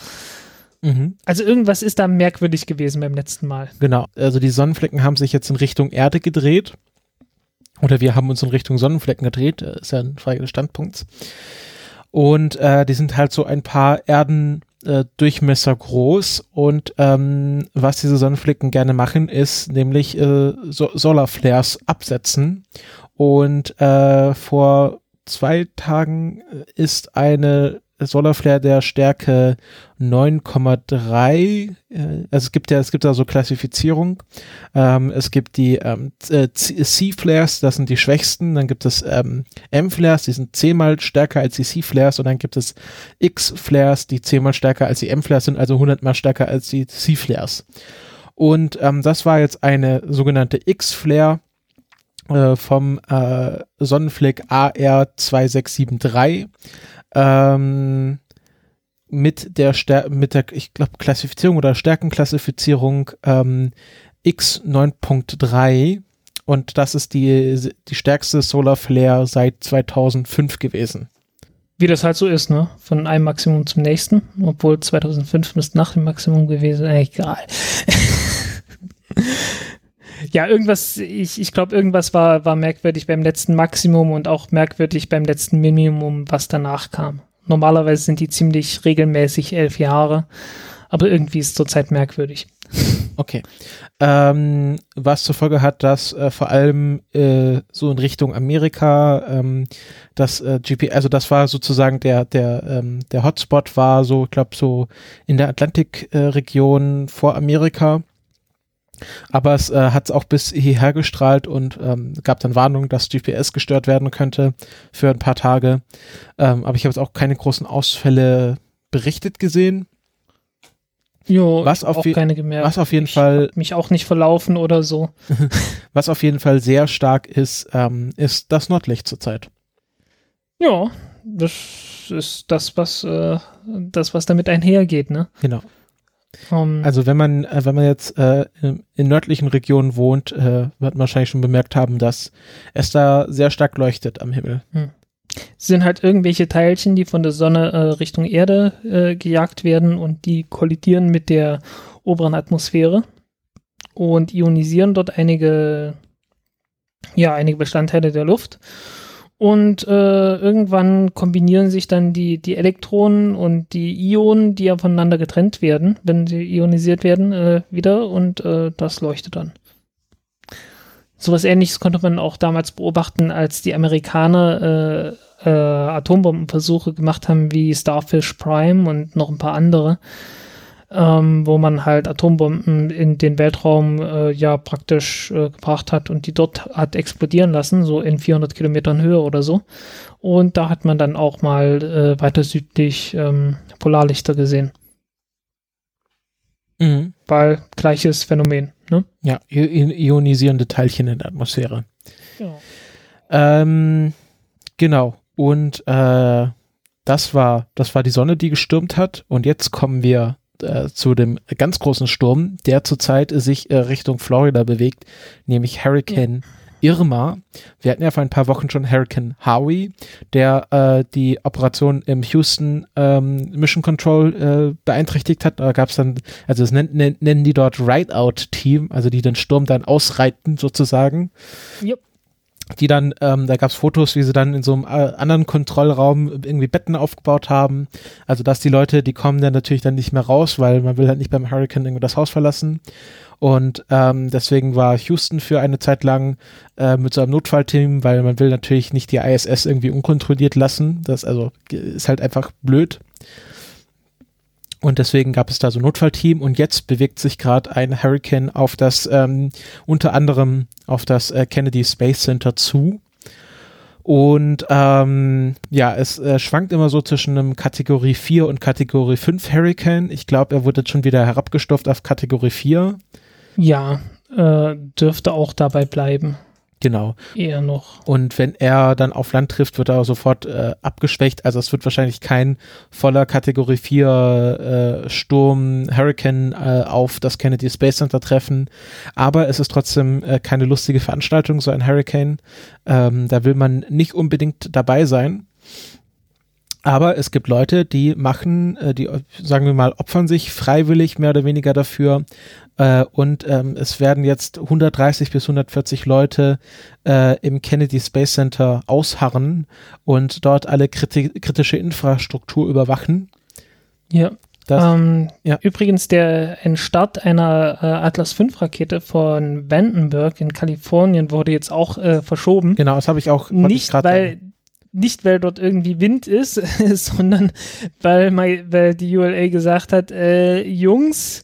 Mhm. Also irgendwas ist da merkwürdig gewesen beim letzten Mal. Genau, also die Sonnenflecken haben sich jetzt in Richtung Erde gedreht. Oder wir haben uns in Richtung Sonnenflecken gedreht, äh, ist ja eine Frage des Standpunkts. Und äh, die sind halt so ein paar Erden äh, Durchmesser groß und ähm, was diese Sonnenflecken gerne machen, ist nämlich äh, so Solarflares absetzen. Und äh, vor zwei Tagen äh, ist eine Solarflare der Stärke 9,3. Äh, also es gibt ja, es gibt da so Klassifizierung. Ähm, es gibt die ähm, äh, C-Flares, das sind die schwächsten. Dann gibt es ähm, M-Flares, die sind zehnmal stärker als die C-Flares. Und dann gibt es X-Flares, die zehnmal stärker als die M-Flares sind, also hundertmal stärker als die C-Flares. Und ähm, das war jetzt eine sogenannte X-Flare äh, vom äh, Sonnenfleck AR2673 ähm, mit der Stär mit der ich glaube Klassifizierung oder Stärkenklassifizierung ähm, X9.3 und das ist die die stärkste Solar Flare seit 2005 gewesen. Wie das halt so ist, ne? Von einem Maximum zum nächsten. Obwohl 2005 müsste nach dem Maximum gewesen. Egal. [laughs] ja, irgendwas, ich, ich glaube, irgendwas war, war merkwürdig beim letzten Maximum und auch merkwürdig beim letzten Minimum, was danach kam. Normalerweise sind die ziemlich regelmäßig elf Jahre, aber irgendwie ist zurzeit merkwürdig. Okay. Ähm, was zur Folge hat, dass äh, vor allem äh, so in Richtung Amerika ähm, das äh, GP, also das war sozusagen der der ähm, der Hotspot war so, ich glaube so in der Atlantikregion vor Amerika. Aber es äh, hat es auch bis hierher gestrahlt und ähm, gab dann Warnungen, dass GPS gestört werden könnte für ein paar Tage. Ähm, aber ich habe jetzt auch keine großen Ausfälle berichtet gesehen. Jo, Was auf auch keine gemerkt. Was auf jeden ich Fall mich auch nicht verlaufen oder so. [laughs] Was auf jeden Fall sehr stark ist, ähm, ist das Nordlicht zurzeit. Ja, das ist das, was äh, das, was damit einhergeht, ne? Genau. Ähm, Also wenn man, äh, wenn man jetzt äh, in, in nördlichen Regionen wohnt, äh, wird man wahrscheinlich schon bemerkt haben, dass es da sehr stark leuchtet am Himmel. es sind halt irgendwelche Teilchen, die von der Sonne äh, Richtung Erde äh, gejagt werden und die kollidieren mit der oberen Atmosphäre und ionisieren dort einige, ja, einige Bestandteile der Luft. Und äh, irgendwann kombinieren sich dann die, die Elektronen und die Ionen, die ja voneinander getrennt werden, wenn sie ionisiert werden, äh, wieder und äh, das leuchtet dann. Sowas ähnliches konnte man auch damals beobachten, als die Amerikaner äh, äh, Atombombenversuche gemacht haben wie Starfish Prime und noch ein paar andere, ähm, wo man halt Atombomben in den Weltraum äh, ja praktisch äh, gebracht hat und die dort hat explodieren lassen, so in 400 Kilometern Höhe oder so. Und da hat man dann auch mal äh, weiter südlich ähm, Polarlichter gesehen, Mhm. weil gleiches Phänomen. Ne? Ja, ionisierende Teilchen in der Atmosphäre. Ja. Ähm, genau. Und äh, das war, das war die Sonne, die gestürmt hat. Und jetzt kommen wir äh, zu dem ganz großen Sturm, der zurzeit sich äh, Richtung Florida bewegt, nämlich Hurricane Irma. Wir hatten ja vor ein paar Wochen schon Hurricane Howie, der äh, die Operation im Houston ähm, Mission Control äh, beeinträchtigt hat. Da gab es dann, also das nennen, nennen die dort Ride-Out-Team, also die den Sturm dann ausreiten sozusagen Jupp. Die dann, ähm, da gab es Fotos, wie sie dann in so einem äh, anderen Kontrollraum irgendwie Betten aufgebaut haben. Also dass die Leute, die kommen dann natürlich dann nicht mehr raus, weil man will halt nicht beim Hurricane irgendwie das Haus verlassen. Und ähm, deswegen war Houston für eine Zeit lang äh, mit so einem Notfallteam, weil man will natürlich nicht die ISS irgendwie unkontrolliert lassen. Das also ist halt einfach blöd. Und deswegen gab es da so ein Notfallteam und jetzt bewegt sich gerade ein Hurricane auf das, ähm, unter anderem auf das äh, Kennedy Space Center zu. Und ähm, ja, es äh, schwankt immer so zwischen einem Kategorie 4 und Kategorie 5 Hurricane. Ich glaube, er wurde jetzt schon wieder herabgestuft auf Kategorie 4. Ja, äh, dürfte auch dabei bleiben. Genau. Eher noch. Und wenn er dann auf Land trifft, wird er sofort äh, abgeschwächt. Also es wird wahrscheinlich kein voller Kategorie 4 äh, Sturm, Hurricane äh, auf das Kennedy Space Center treffen. Aber es ist trotzdem äh, keine lustige Veranstaltung, so ein Hurricane. Ähm, da will man nicht unbedingt dabei sein. Aber es gibt Leute, die machen, äh, die, sagen wir mal, opfern sich freiwillig mehr oder weniger dafür. Äh, und ähm, es werden jetzt 130 bis 140 Leute äh, im Kennedy Space Center ausharren und dort alle kriti kritische Infrastruktur überwachen. Ja. Das, ähm, ja. Übrigens, der ein Start einer äh, Atlas V Rakete von Vandenberg in Kalifornien wurde jetzt auch äh, verschoben. Genau, das habe ich auch. Nicht, weil nicht, weil dort irgendwie Wind ist, [laughs] sondern weil, weil die ULA gesagt hat, äh, Jungs,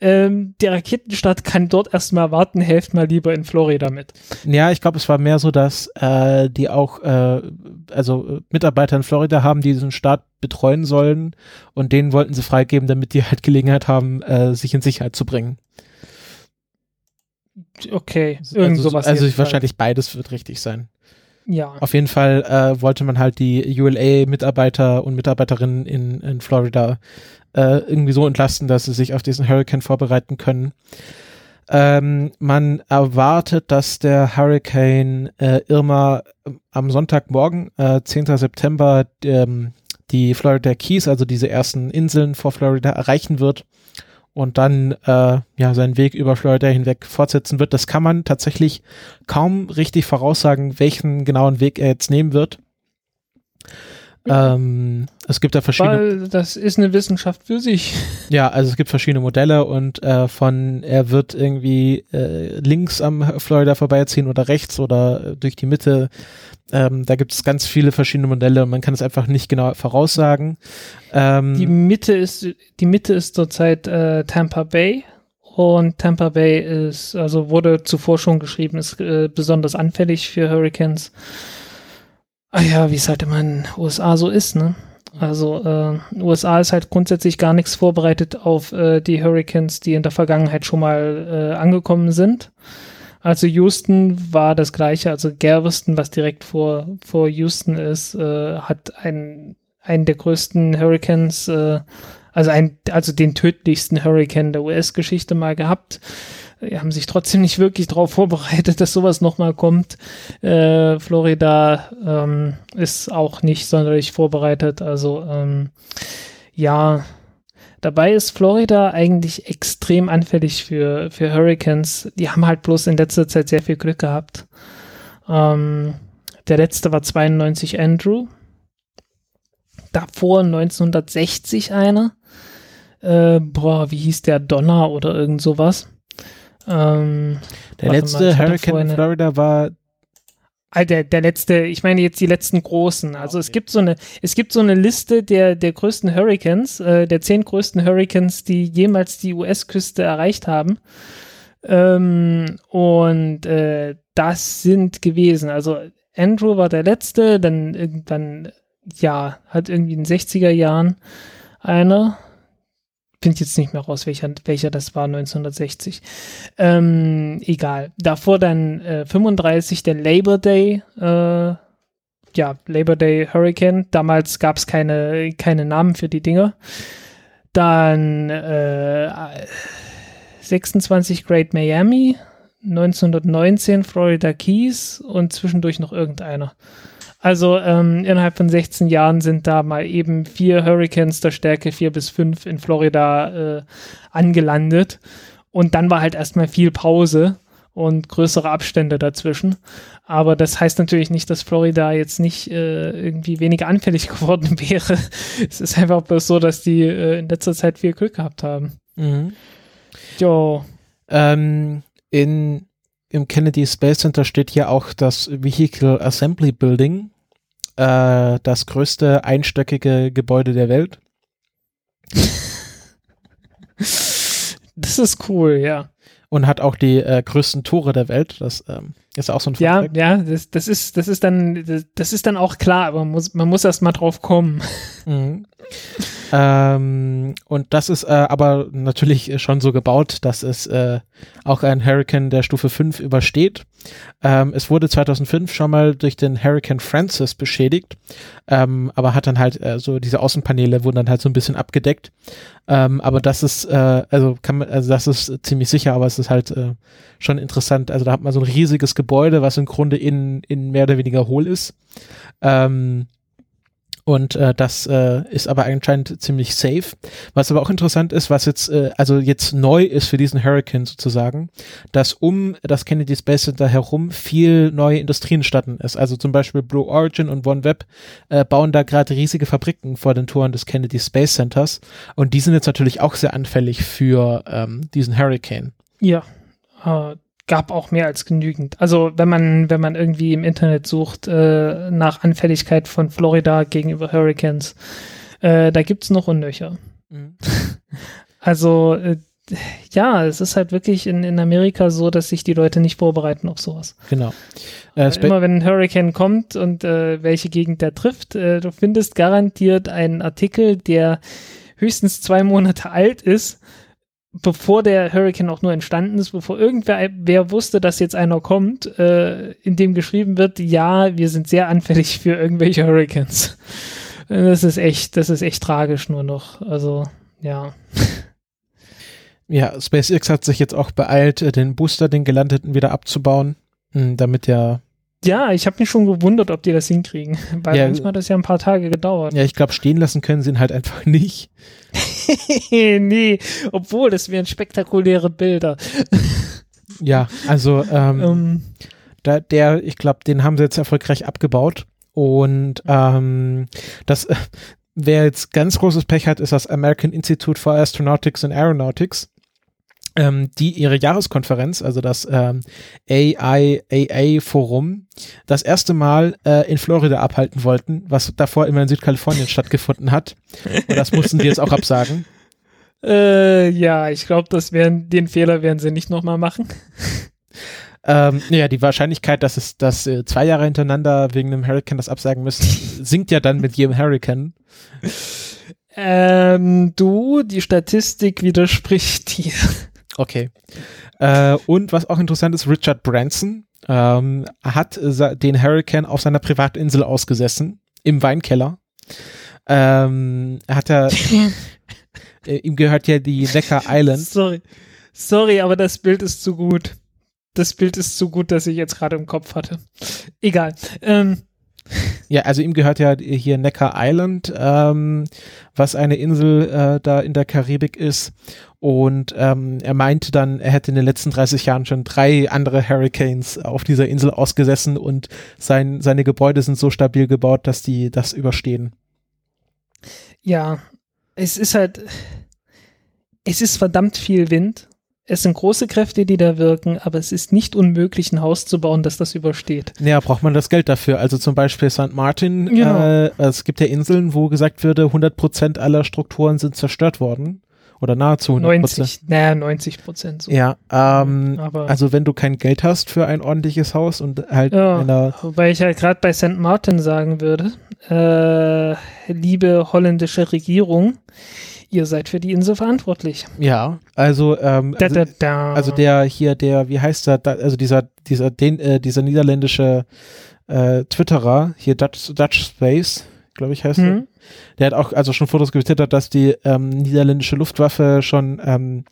ähm, der Raketenstart kann dort erstmal warten, helft mal lieber in Florida mit. Ja, ich glaube, es war mehr so, dass äh, die auch, äh, also Mitarbeiter in Florida haben, die diesen Start betreuen sollen und denen wollten sie freigeben, damit die halt Gelegenheit haben, äh, sich in Sicherheit zu bringen. Okay, irgend also, sowas. Also wahrscheinlich beides wird richtig sein. Ja. Auf jeden Fall äh, wollte man halt die ULA-Mitarbeiter und Mitarbeiterinnen in, in Florida äh, irgendwie so entlasten, dass sie sich auf diesen Hurricane vorbereiten können. Ähm, man erwartet, dass der Hurricane äh, Irma am Sonntagmorgen, äh, 10. September, ähm, die Florida Keys, also diese ersten Inseln vor Florida, erreichen wird und dann äh, ja seinen Weg über Florida hinweg fortsetzen wird. Das kann man tatsächlich kaum richtig voraussagen, welchen genauen Weg er jetzt nehmen wird. Ähm, es gibt da verschiedene. Weil das ist eine Wissenschaft für sich. [laughs] Ja, also es gibt verschiedene Modelle und äh, von er wird irgendwie äh, links am Florida vorbeiziehen oder rechts oder durch die Mitte. Ähm, da gibt es ganz viele verschiedene Modelle und man kann es einfach nicht genau voraussagen. Ähm, die Mitte ist die Mitte ist zurzeit äh, Tampa Bay und Tampa Bay ist also wurde zuvor schon geschrieben ist äh, besonders anfällig für Hurricanes. Ah ja, wie es halt immer in den USA so ist, ne? Also äh, USA ist halt grundsätzlich gar nichts vorbereitet auf äh, die Hurricanes, die in der Vergangenheit schon mal äh, angekommen sind. Also Houston war das gleiche, also Galveston, was direkt vor, vor Houston ist, äh, hat einen, einen der größten Hurricanes, äh, also, ein, also den tödlichsten Hurricane der US-Geschichte mal gehabt haben sich trotzdem nicht wirklich darauf vorbereitet, [laughs] dass sowas nochmal kommt. Äh, Florida ähm, ist auch nicht sonderlich vorbereitet. Also ähm, ja, dabei ist Florida eigentlich extrem anfällig für, für Hurricanes. Die haben halt bloß in letzter Zeit sehr viel Glück gehabt. Ähm, der letzte war 92 Andrew. Davor 1960 einer. Äh, boah, wie hieß der Donner oder irgend sowas. Ähm, der letzte mal, Hurricane in Florida war der, der letzte, ich meine jetzt die letzten großen. Also okay. es gibt so eine, es gibt so eine Liste der, der größten Hurricanes, äh, der zehn größten Hurricanes, die jemals die US-Küste erreicht haben. Ähm, und äh, das sind gewesen. Also Andrew war der letzte, dann irgendwann, ja, hat irgendwie in den 60er Jahren einer, finde jetzt nicht mehr raus, welcher, welcher das war, 1960. Ähm, egal. Davor dann äh, 35 der Labor Day, äh, ja, Labor Day Hurricane. Damals gab es keine, keine Namen für die Dinger. Dann äh, 26 Great Miami, 1919 Florida Keys und zwischendurch noch irgendeiner. Also ähm, innerhalb von 16 Jahren sind da mal eben vier Hurricanes der Stärke 4 bis 5 in Florida äh, angelandet. Und dann war halt erstmal viel Pause und größere Abstände dazwischen. Aber das heißt natürlich nicht, dass Florida jetzt nicht äh, irgendwie weniger anfällig [laughs] geworden wäre. es ist einfach bloß so, dass die äh, in letzter Zeit viel Glück gehabt haben. Mhm. Jo. Ähm, in im Kennedy Space Center steht hier auch das Vehicle Assembly Building, äh, das größte einstöckige Gebäude der Welt. [laughs] Das ist cool, ja. Und hat auch die äh, größten Tore der Welt. Das ähm, ist auch so ein Ja, Fact. ja, das, das ist, das ist dann, das, das ist dann auch klar, aber man muss, man muss erst mal drauf kommen. [laughs] Mhm. ähm, und das ist äh, aber natürlich schon so gebaut, dass es äh, auch ein Hurricane der Stufe 5 übersteht. Ähm, es wurde 2005 schon mal durch den Hurricane Francis beschädigt, ähm, aber hat dann halt äh, so diese Außenpaneele wurden dann halt so ein bisschen abgedeckt. Ähm, aber das ist äh, also kann man also das ist ziemlich sicher, aber es ist halt äh, schon interessant. Also da hat man so ein riesiges Gebäude, was im Grunde in in mehr oder weniger hohl ist. Ähm, und äh, das äh, ist aber anscheinend ziemlich safe. Was aber auch interessant ist, was jetzt, äh, also jetzt neu ist für diesen Hurricane sozusagen, dass um das Kennedy Space Center herum viel neue Industrie entstanden ist. Also zum Beispiel Blue Origin und OneWeb äh, bauen da gerade riesige Fabriken vor den Toren des Kennedy Space Centers. Und die sind jetzt natürlich auch sehr anfällig für ähm, diesen Hurricane. Ja, äh, gab auch mehr als genügend. Also wenn man, wenn man irgendwie im Internet sucht äh, nach Anfälligkeit von Florida gegenüber Hurricanes, äh, da gibt's noch und nöcher. [laughs] Also äh, ja, es ist halt wirklich in, in Amerika so, dass sich die Leute nicht vorbereiten auf sowas. Genau. Äh, Immer wenn ein Hurricane kommt und äh, welche Gegend der trifft, äh, du findest garantiert einen Artikel, der höchstens zwei Monate [laughs] alt ist, bevor der Hurricane auch nur entstanden ist, bevor irgendwer wer wusste, dass jetzt einer kommt, äh, in dem geschrieben wird, ja, wir sind sehr anfällig [laughs] für irgendwelche Hurricanes. Das ist echt, das ist echt tragisch nur noch. Also, ja. ja, SpaceX hat sich jetzt auch beeilt, äh, den Booster, den gelandeten, wieder abzubauen, mh, damit der Ja, ich habe mich schon gewundert, ob die das hinkriegen, [laughs] weil Ja, manchmal hat das ja ein paar Tage gedauert. Ja, ich glaube, stehen lassen können sie ihn halt einfach nicht. [laughs] nee, obwohl, das wären spektakuläre Bilder. [laughs] Ja, also ähm, Ähm, da, der, ich glaube, den haben sie jetzt erfolgreich abgebaut. Und ähm, das, äh, wer jetzt ganz großes Pech hat, ist das American Institute for Astronautics and Aeronautics, ähm, die ihre Jahreskonferenz, also das ähm, AIAA-Forum, das erste Mal äh, in Florida abhalten wollten, was davor immer in Südkalifornien [laughs] stattgefunden hat. Und das mussten die jetzt auch absagen. äh, ja, ich glaube, das werden, den Fehler werden sie nicht nochmal machen. Ähm, ja, die Wahrscheinlichkeit, dass es dass äh, zwei Jahre hintereinander wegen einem Hurricane das absagen müssen, sinkt ja dann mit jedem Hurricane. Ähm, du, die Statistik widerspricht dir. Okay. Äh, und was auch interessant ist, Richard Branson ähm, hat äh, den Hurricane auf seiner Privatinsel ausgesessen, im Weinkeller. Ähm, hat er, [laughs] äh, ihm gehört ja die Necker Island. Sorry. Sorry, aber das Bild ist zu gut. Das Bild ist zu gut, dass ich jetzt gerade im Kopf hatte. Egal. Ähm, Ja, also ihm gehört ja hier Necker Island, ähm, was eine Insel äh, da in der Karibik ist. Und ähm, er meinte dann, er hätte in den letzten 30 Jahren schon drei andere Hurricanes auf dieser Insel ausgesessen und sein, seine Gebäude sind so stabil gebaut, dass die das überstehen. ja, es ist halt, es ist verdammt viel Wind. Es sind große Kräfte, die da wirken, aber es ist nicht unmöglich, ein Haus zu bauen, das das übersteht. Ja, braucht man das Geld dafür. Also zum Beispiel St. Martin, Genau. äh, es gibt ja Inseln, wo gesagt würde, 100% aller Strukturen sind zerstört worden. Oder nahezu 100%. 90, naja, 90 Prozent so. Ja, ähm, Aber- also wenn du kein Geld hast für ein ordentliches Haus und halt Ja, einer, wobei ich halt gerade bei St. Martin sagen würde, äh, liebe holländische Regierung, ihr seid für die Insel verantwortlich. ja, also, ähm, Da, also, da, da. also der hier, der, wie heißt der, da, also dieser, dieser, den, äh, dieser niederländische äh, Twitterer, hier Dutch, Dutch Space, glaube ich heißt er, Hm? der hat auch also schon Fotos getwittert, dass die ähm, niederländische Luftwaffe schon ähm,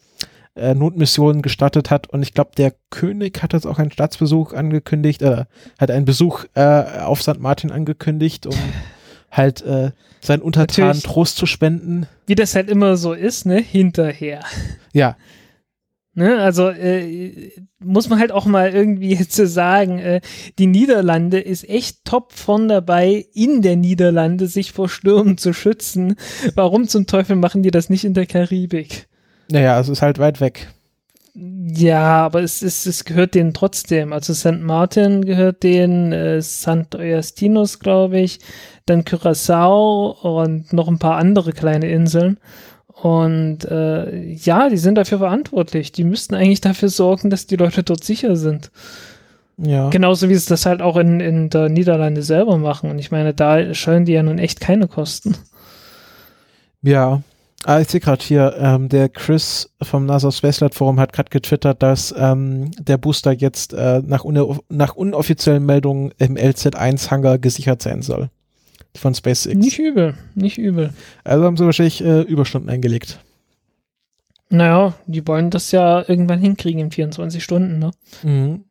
äh, Notmissionen gestartet hat und ich glaube, der König hat jetzt auch einen Staatsbesuch angekündigt, äh, hat einen Besuch äh, auf St. Martin angekündigt, um [laughs] halt äh, seinen Untertanen Natürlich. Trost zu spenden. Wie das halt immer so ist, ne? Hinterher. Ja, Ne? Also äh, muss man halt auch mal irgendwie [laughs] jetzt so sagen, äh, die Niederlande ist echt top von dabei, in der Niederlande sich vor Stürmen zu schützen. Warum zum Teufel machen die das nicht in der Karibik? naja, es ist halt weit weg. Ja, aber es, ist, es gehört denen trotzdem. Also St. Martin gehört denen, äh, St. Eustachius, glaube ich, dann Curaçao und noch ein paar andere kleine Inseln. Und äh, ja, die sind dafür verantwortlich. Die müssten eigentlich dafür sorgen, dass die Leute dort sicher sind. Ja. Genauso wie sie das halt auch in, in der Niederlande selber machen. Und ich meine, da scheuen die ja nun echt keine Kosten. Ja. Ah, ich sehe gerade hier, ähm, der Chris vom NASA Spacelab Forum hat gerade getwittert, dass ähm, der Booster jetzt äh, nach, nach unoffiziellen Meldungen im LZ1-Hangar gesichert sein soll. Von SpaceX. Nicht übel, nicht übel. Also haben sie wahrscheinlich äh, Überstunden eingelegt. Naja, die wollen das ja irgendwann hinkriegen in 24 Stunden, ne? Mhm.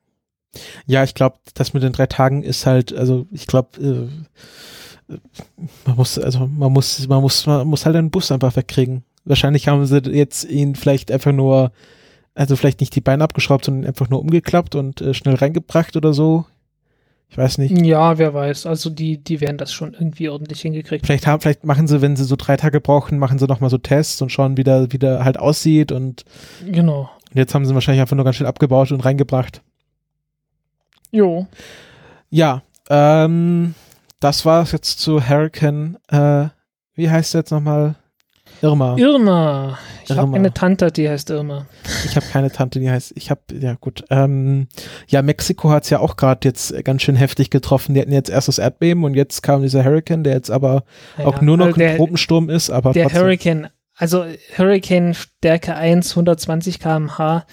Ja, ich glaube, das mit den drei Tagen ist halt, also ich glaube, äh, man muss, also man muss, man muss, man muss halt einen Bus einfach wegkriegen. Wahrscheinlich haben sie jetzt ihn vielleicht einfach nur, also vielleicht nicht die Beine abgeschraubt, sondern einfach nur umgeklappt und äh, schnell reingebracht oder so. Ich weiß nicht. Ja, wer weiß. Also die, die werden das schon irgendwie ordentlich hingekriegt. Vielleicht haben, vielleicht machen sie, wenn sie so drei Tage brauchen, machen sie noch mal so Tests und schauen, wie der, wie der halt aussieht und Genau. jetzt haben sie wahrscheinlich einfach nur ganz schnell abgebaut und reingebracht. Jo. Ja, ähm, das war es jetzt zu Hurricane, äh, wie heißt der jetzt nochmal? Irma. Irma. Ich habe eine Tante, die heißt Irma. Ich habe keine Tante, die heißt, ich habe, ja gut. Ähm, ja, Mexiko hat's ja auch gerade jetzt ganz schön heftig getroffen. Die hatten jetzt erst das Erdbeben und jetzt kam dieser Hurricane, der jetzt aber auch Ja, nur noch also der, ein Tropensturm ist, aber Der trotzdem. Hurricane, also Hurricane Stärke 1, 120 km/h,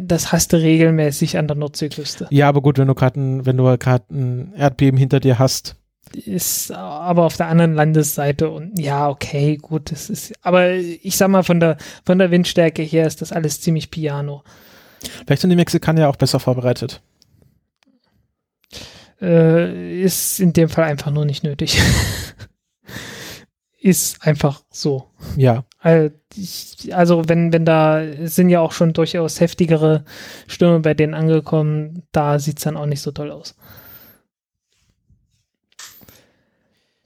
das hast du regelmäßig an der Nordseeküste. Ja, aber gut, wenn du gerade ein, wenn du gerade ein Erdbeben hinter dir hast. Ist aber auf der anderen Landesseite und ja, okay, gut, das ist, aber ich sag mal, von der, von der Windstärke her ist das alles ziemlich piano. Vielleicht sind die Mexikaner ja auch besser vorbereitet. Äh, ist in dem Fall einfach nur nicht nötig. [laughs] ist einfach so. Ja. Also, ich, also wenn, wenn da sind ja auch schon durchaus heftigere Stürme bei denen angekommen, da sieht's dann auch nicht so toll aus.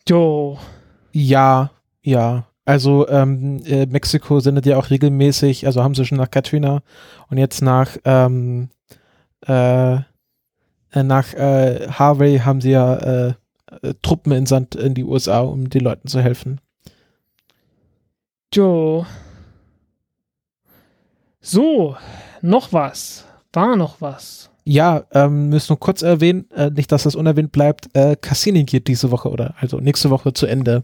Jo, Ja, ja. Also ähm, äh, Mexiko sendet ja auch regelmäßig, also haben sie schon nach Katrina und jetzt nach ähm, äh, äh, nach äh, Harvey haben sie ja äh, äh, Truppen entsandt in die USA, um den Leuten zu helfen. jo. So, noch was. War noch was. Ja, ähm, müssen nur kurz erwähnen, äh, nicht, dass das unerwähnt bleibt, äh, Cassini geht diese Woche oder also nächste Woche zu Ende.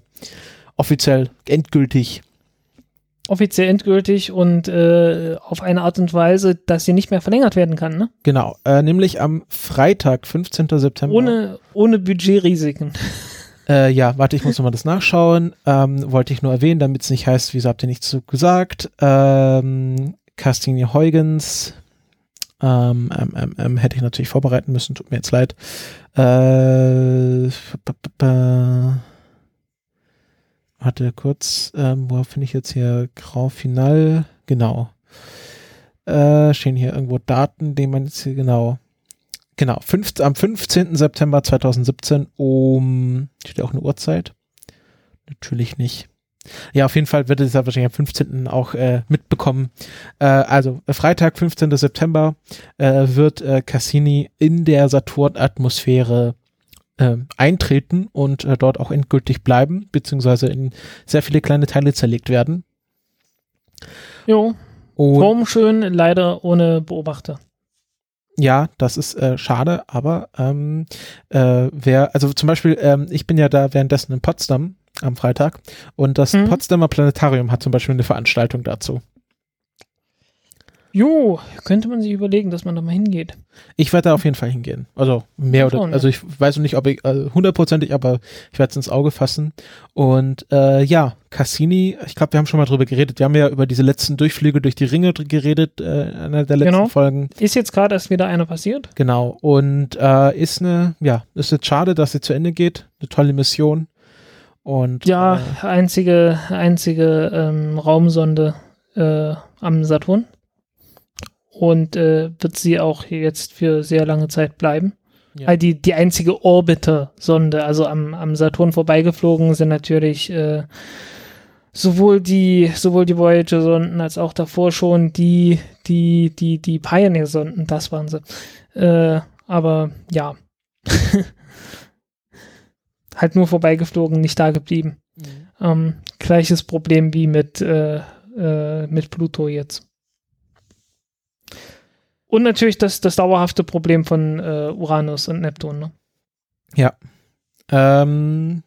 Offiziell, endgültig. Offiziell endgültig und äh, auf eine Art und Weise, dass sie nicht mehr verlängert werden kann, ne? Genau, äh, nämlich am Freitag, 15. September. Ohne, ohne Budgetrisiken. [laughs] Äh, ja, warte, ich muss nochmal das nachschauen. Ähm, wollte ich nur erwähnen, damit es nicht heißt, wieso habt ihr nichts so gesagt. Ähm, Castini Huygens. Ähm, ähm, ähm, ähm, hätte ich natürlich vorbereiten müssen, tut mir jetzt leid. Äh, warte kurz, ähm, wo finde ich jetzt hier Grau Final? Genau. Äh, stehen hier irgendwo Daten, die man jetzt hier genau. Genau, fünf, am 15. September 2017 um, steht auch eine Uhrzeit? Natürlich nicht. Ja, auf jeden Fall wird es ja wahrscheinlich am 15. auch äh, mitbekommen. Äh, also äh, Freitag, 15. September äh, wird äh, Cassini in der Saturn-Atmosphäre äh, eintreten und äh, dort auch endgültig bleiben, beziehungsweise in sehr viele kleine Teile zerlegt werden. Jo, Und formschön, leider ohne Beobachter. Ja, das ist äh, schade, aber ähm, äh, wer, also zum Beispiel, ähm, ich bin ja da währenddessen in Potsdam am Freitag und das Mhm. Potsdamer Planetarium hat zum Beispiel eine Veranstaltung dazu. Jo, könnte man sich überlegen, dass man da mal hingeht. Ich werde da auf jeden Fall hingehen. Also mehr oder, ja. also ich weiß noch nicht, ob ich äh, hundertprozentig, aber ich werde es ins Auge fassen. Und äh, ja, Cassini, ich glaube, wir haben schon mal drüber geredet. Wir haben ja über diese letzten Durchflüge durch die Ringe geredet, äh, in einer der letzten Genau. Folgen. Ist jetzt gerade erst wieder einer passiert? Genau. Und äh, ist eine, ja, ist jetzt schade, dass sie zu Ende geht. Eine tolle Mission. Und Ja, äh, einzige, einzige ähm, Raumsonde äh, am Saturn. Und äh, wird sie auch jetzt für sehr lange Zeit bleiben. Ja. Die, die einzige Orbiter-Sonde, also am, am Saturn vorbeigeflogen, sind natürlich äh, sowohl die, sowohl die Voyager-Sonden als auch davor schon die, die, die, die Pioneer-Sonden, das waren sie. Äh, aber ja. [laughs] halt nur vorbeigeflogen, nicht da geblieben. Mhm. Ähm, gleiches Problem wie mit, äh, äh, mit Pluto jetzt. Und natürlich das, das dauerhafte Problem von äh, Uranus und Neptun. Ne? Ja. Ähm,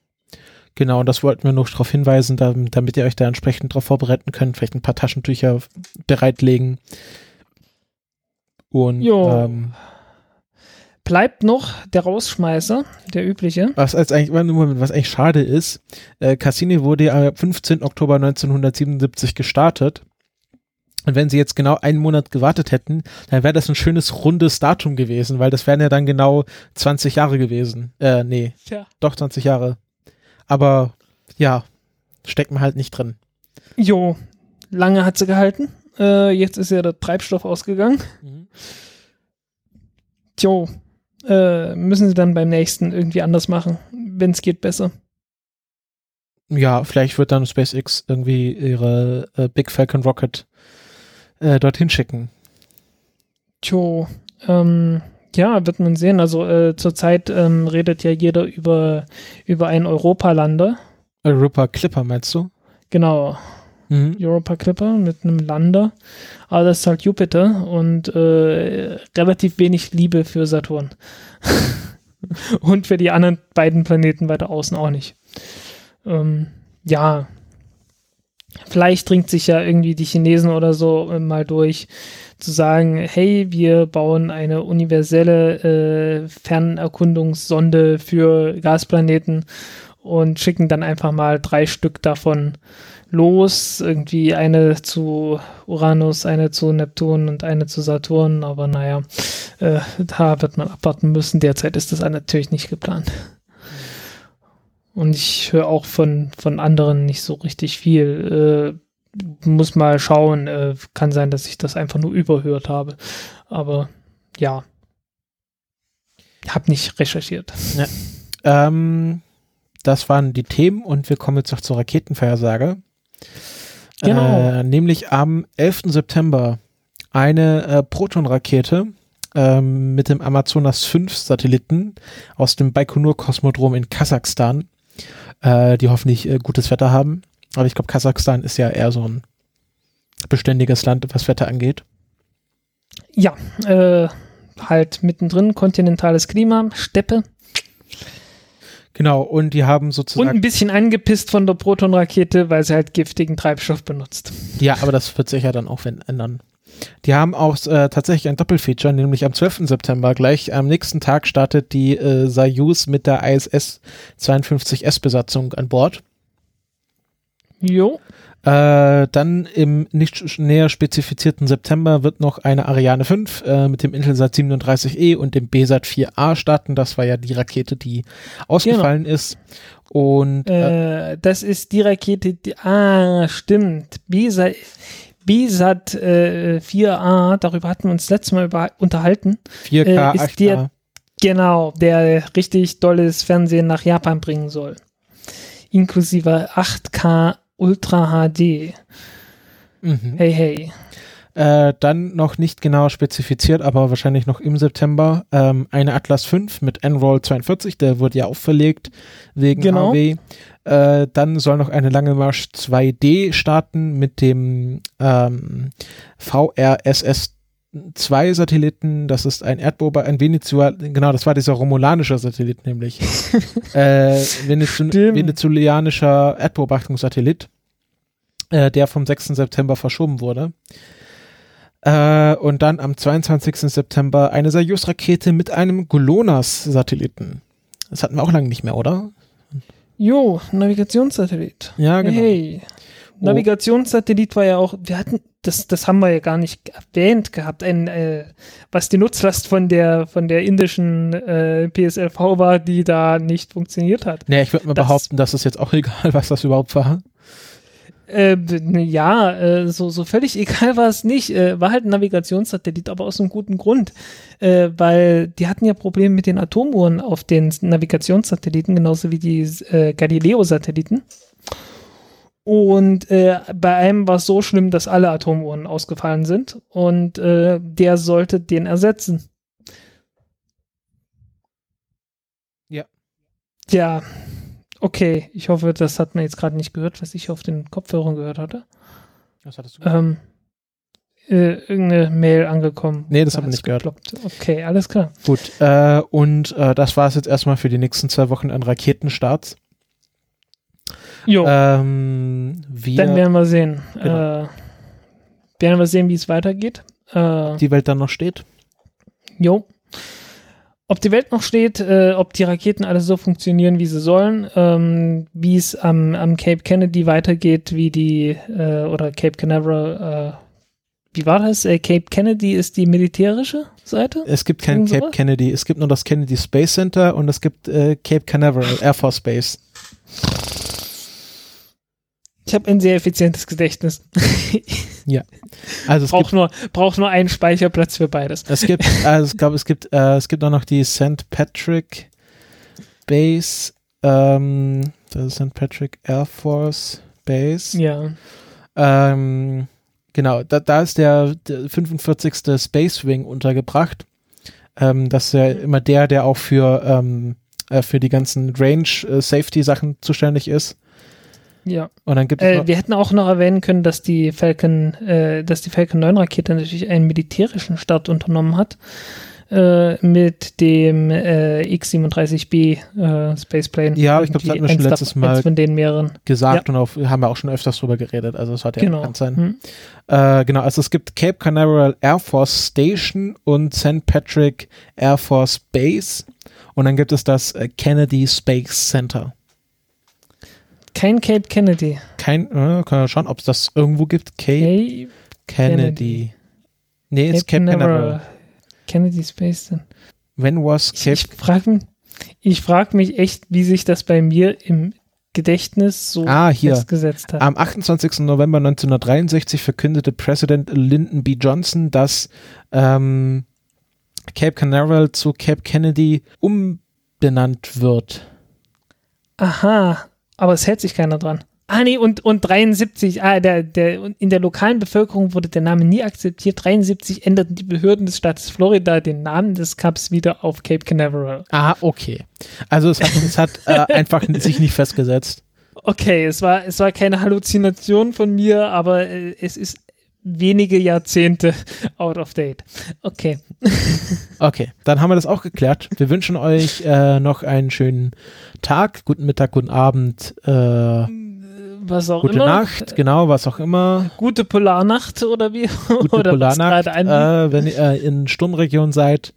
genau, das wollten wir noch darauf hinweisen, damit, damit ihr euch da entsprechend darauf vorbereiten könnt. Vielleicht ein paar Taschentücher bereitlegen. Und Jo. ähm, Bleibt noch der Rausschmeißer, der übliche. was als eigentlich, Moment, was eigentlich schade ist, äh, Cassini wurde ja am 15. Oktober 1977 gestartet. Und wenn sie jetzt genau einen Monat gewartet hätten, dann wäre das ein schönes rundes Datum gewesen, weil das wären ja dann genau 20 Jahre gewesen. Äh, nee, Tja. doch 20 Jahre. Aber ja, steckt man halt nicht drin. Jo, lange hat sie gehalten. Äh, jetzt ist ja der Treibstoff ausgegangen. Jo, äh, müssen sie dann beim nächsten irgendwie anders machen. Wenn es geht, besser. Ja, vielleicht wird dann SpaceX irgendwie ihre äh, Big Falcon Rocket äh, dorthin schicken. Jo, ähm, ja, wird man sehen. Also äh, zurzeit ähm, redet ja jeder über, über einen Europalander. Europa Clipper meinst du? Genau, Mhm. Europa Clipper mit einem Lander. Aber das ist halt Jupiter und äh, relativ wenig Liebe für Saturn. [laughs] und für die anderen beiden Planeten weiter außen auch nicht. Ähm, ja, vielleicht dringt sich ja irgendwie die Chinesen oder so äh, mal durch, zu sagen, hey, wir bauen eine universelle äh, Fernerkundungssonde für Gasplaneten und schicken dann einfach mal drei Stück davon los. Irgendwie eine zu Uranus, eine zu Neptun und eine zu Saturn. Aber naja, äh, da wird man abwarten müssen. Derzeit ist das natürlich nicht geplant. Und ich höre auch von, von anderen nicht so richtig viel. Äh, muss mal schauen. Äh, kann sein, dass ich das einfach nur überhört habe. Aber ja. Hab nicht recherchiert. Ähm, das waren die Themen und wir kommen jetzt noch zur Raketenvorhersage. Genau. Äh, nämlich am 11. September eine äh, Proton-Rakete ähm, mit dem Amazonas 5 Satelliten aus dem Baikonur-Kosmodrom in Kasachstan, äh, die hoffentlich äh, gutes Wetter haben. Aber ich glaube, Kasachstan ist ja eher so ein beständiges Land, was Wetter angeht. Ja, äh, halt mittendrin kontinentales Klima, Steppe Genau, und die haben und sozusagen. ein bisschen angepisst von der Protonrakete, weil sie halt giftigen Treibstoff benutzt. Ja, aber das wird sich ja dann auch wenn- ändern. Die haben auch äh, tatsächlich ein Doppelfeature, nämlich am 12. September gleich am nächsten Tag startet die äh, Soyuz mit der ISS 52S-Besatzung an Bord. Jo, Äh, dann im nicht näher spezifizierten September wird noch eine Ariane 5 äh, mit dem Intelsat 37E und dem BSat 4A starten. Das war ja die Rakete, die ausgefallen ist. Und äh, äh, das ist die Rakete, die, ah, stimmt, BSAT, BSAT äh, 4A, darüber hatten wir uns letztes Mal über, unterhalten. 4K, äh, ist 8K. der- Genau, der richtig dolles Fernsehen nach Japan bringen soll. Inklusive 8K Ultra HD. Mhm. Hey, hey. Äh, dann noch nicht genau spezifiziert, aber wahrscheinlich noch im September ähm, eine Atlas 5 mit Enroll 42, der wurde ja auch verlegt wegen Genau. HW. Äh, dann soll noch eine Lange Marsch 2D starten mit dem ähm, VRSS 2 Satelliten, das ist ein Erdbeobachter, ein Venezuel, genau, das war dieser romulanische Satellit nämlich. [laughs] äh, Venezu Stimmt. venezuelanischer Erdbeobachtungssatellit, äh, der vom 6. September verschoben wurde. Äh, und dann am 22. September eine Soyuz-Rakete mit einem GLONASS-Satelliten. Das hatten wir auch lange nicht mehr, oder? Jo, Navigationssatellit. Ja, genau. Hey. Oh. Navigationssatellit war ja auch, wir hatten, das, das haben wir ja gar nicht erwähnt gehabt, ein, äh, was die Nutzlast von der, von der indischen äh, PSLV war, die da nicht funktioniert hat. Nee, ich würde mal Das- behaupten, das ist jetzt auch [laughs] egal, was das überhaupt war. Äh, ja, äh, so, so völlig [laughs] egal war es nicht. Äh, war halt ein Navigationssatellit, aber aus einem guten Grund. Äh, weil die hatten ja Probleme mit den Atomuhren auf den Navigationssatelliten, genauso wie die äh, Galileo-Satelliten. Und äh, bei einem war es so schlimm, dass alle Atomuhren ausgefallen sind. Und äh, der sollte den ersetzen. Ja. Ja, Okay, ich hoffe, das hat man jetzt gerade nicht gehört, was ich auf den Kopfhörern gehört hatte. Was hattest Ähm, äh, irgendeine Mail angekommen. Nee, das Da haben wir nicht gehört. geploppt. Okay, alles klar. Gut, äh, und äh, das war es jetzt erstmal für die nächsten zwei Wochen an Raketenstarts. Jo, Ähm, wir, dann werden wir sehen. Genau. Äh, werden wir sehen, wie es weitergeht. Äh, die Welt dann noch steht. jo. Ob die Welt noch steht, äh, ob die Raketen alle so funktionieren, wie sie sollen, ähm, wie es am, am Cape Kennedy weitergeht, wie die, äh, oder Cape Canaveral, äh, wie war das? Äh, Cape Kennedy ist die militärische Seite? Es gibt kein Cape? Kennedy, es gibt nur das Kennedy Space Center und es gibt Cape Canaveral Air Force Base. Ich habe ein sehr effizientes Gedächtnis. [laughs] Also es brauch gibt, nur, brauch nur einen Speicherplatz für beides. es gibt, [laughs] also ich glaube, es gibt, äh, es gibt auch noch die St. Patrick Base, ähm, das ist St. Patrick Air Force Base. Ja. Ähm, genau, da, da ist der, der 45. Space Wing untergebracht. Ähm, das ist ja immer der, der auch für, ähm, äh, für die ganzen Range-Safety-Sachen zuständig ist. Ja. Und dann gibt es Äh, wir hätten auch noch erwähnen können, dass die Falcon, äh, dass die Falcon 9 Rakete natürlich einen militärischen Start unternommen hat. Äh, mit dem äh, X-37B äh, Spaceplane. Ja, ich glaub, das hatten wir schon letztes Mal von den mehreren. gesagt und auf, haben wir auch schon öfters drüber geredet, also es hat ja genau. bekannt sein. Hm. Genau, also es gibt Cape Canaveral Air Force Station und St. Patrick Air Force Base und dann gibt es das Kennedy Space Center. Kein Cape Kennedy. Kein, äh, können wir schauen, ob es das irgendwo gibt. Cape Cape Kennedy. Nee, Cape ist Cape Canaveral. Kennedy Space. Center. When was Ich, Cape? ich frage mich, ich frag mich echt, wie sich das bei mir im Gedächtnis so ah, hier. festgesetzt hat. Am 28. November 1963 verkündete Präsident Lyndon B. Johnson, dass ähm, Cape Canaveral zu Cape Kennedy umbenannt wird. Aha, aber es hält sich keiner dran. Ah, nee, und, und 73, ah, der, der, in der lokalen Bevölkerung wurde der Name nie akzeptiert. 73 änderten die Behörden des Staates Florida den Namen des Cups wieder auf Cape Canaveral. Ah, okay. Also es hat, [laughs] es hat äh, einfach sich nicht festgesetzt. Okay, es war, es war keine Halluzination von mir, aber äh, es ist wenige Jahrzehnte out of date. Okay. [laughs] Okay, dann haben wir das auch geklärt. Wir wünschen euch äh, noch einen schönen Tag, guten Mittag, guten Abend, äh, Was auch gute immer. Nacht, genau, was auch immer. Gute Polarnacht oder wie? Gute [laughs] oder Polarnacht. Äh, wenn ihr in Sturmregion seid,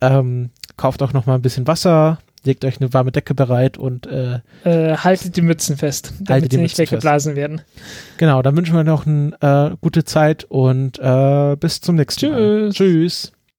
ähm, kauft auch noch mal ein bisschen Wasser, legt euch eine warme Decke bereit und äh, Äh, haltet die Mützen fest, damit sie nicht Mützen fest. weggeblasen werden. genau, dann wünschen wir noch eine äh, gute Zeit und äh, bis zum nächsten Mal. Tschüss. Tschüss.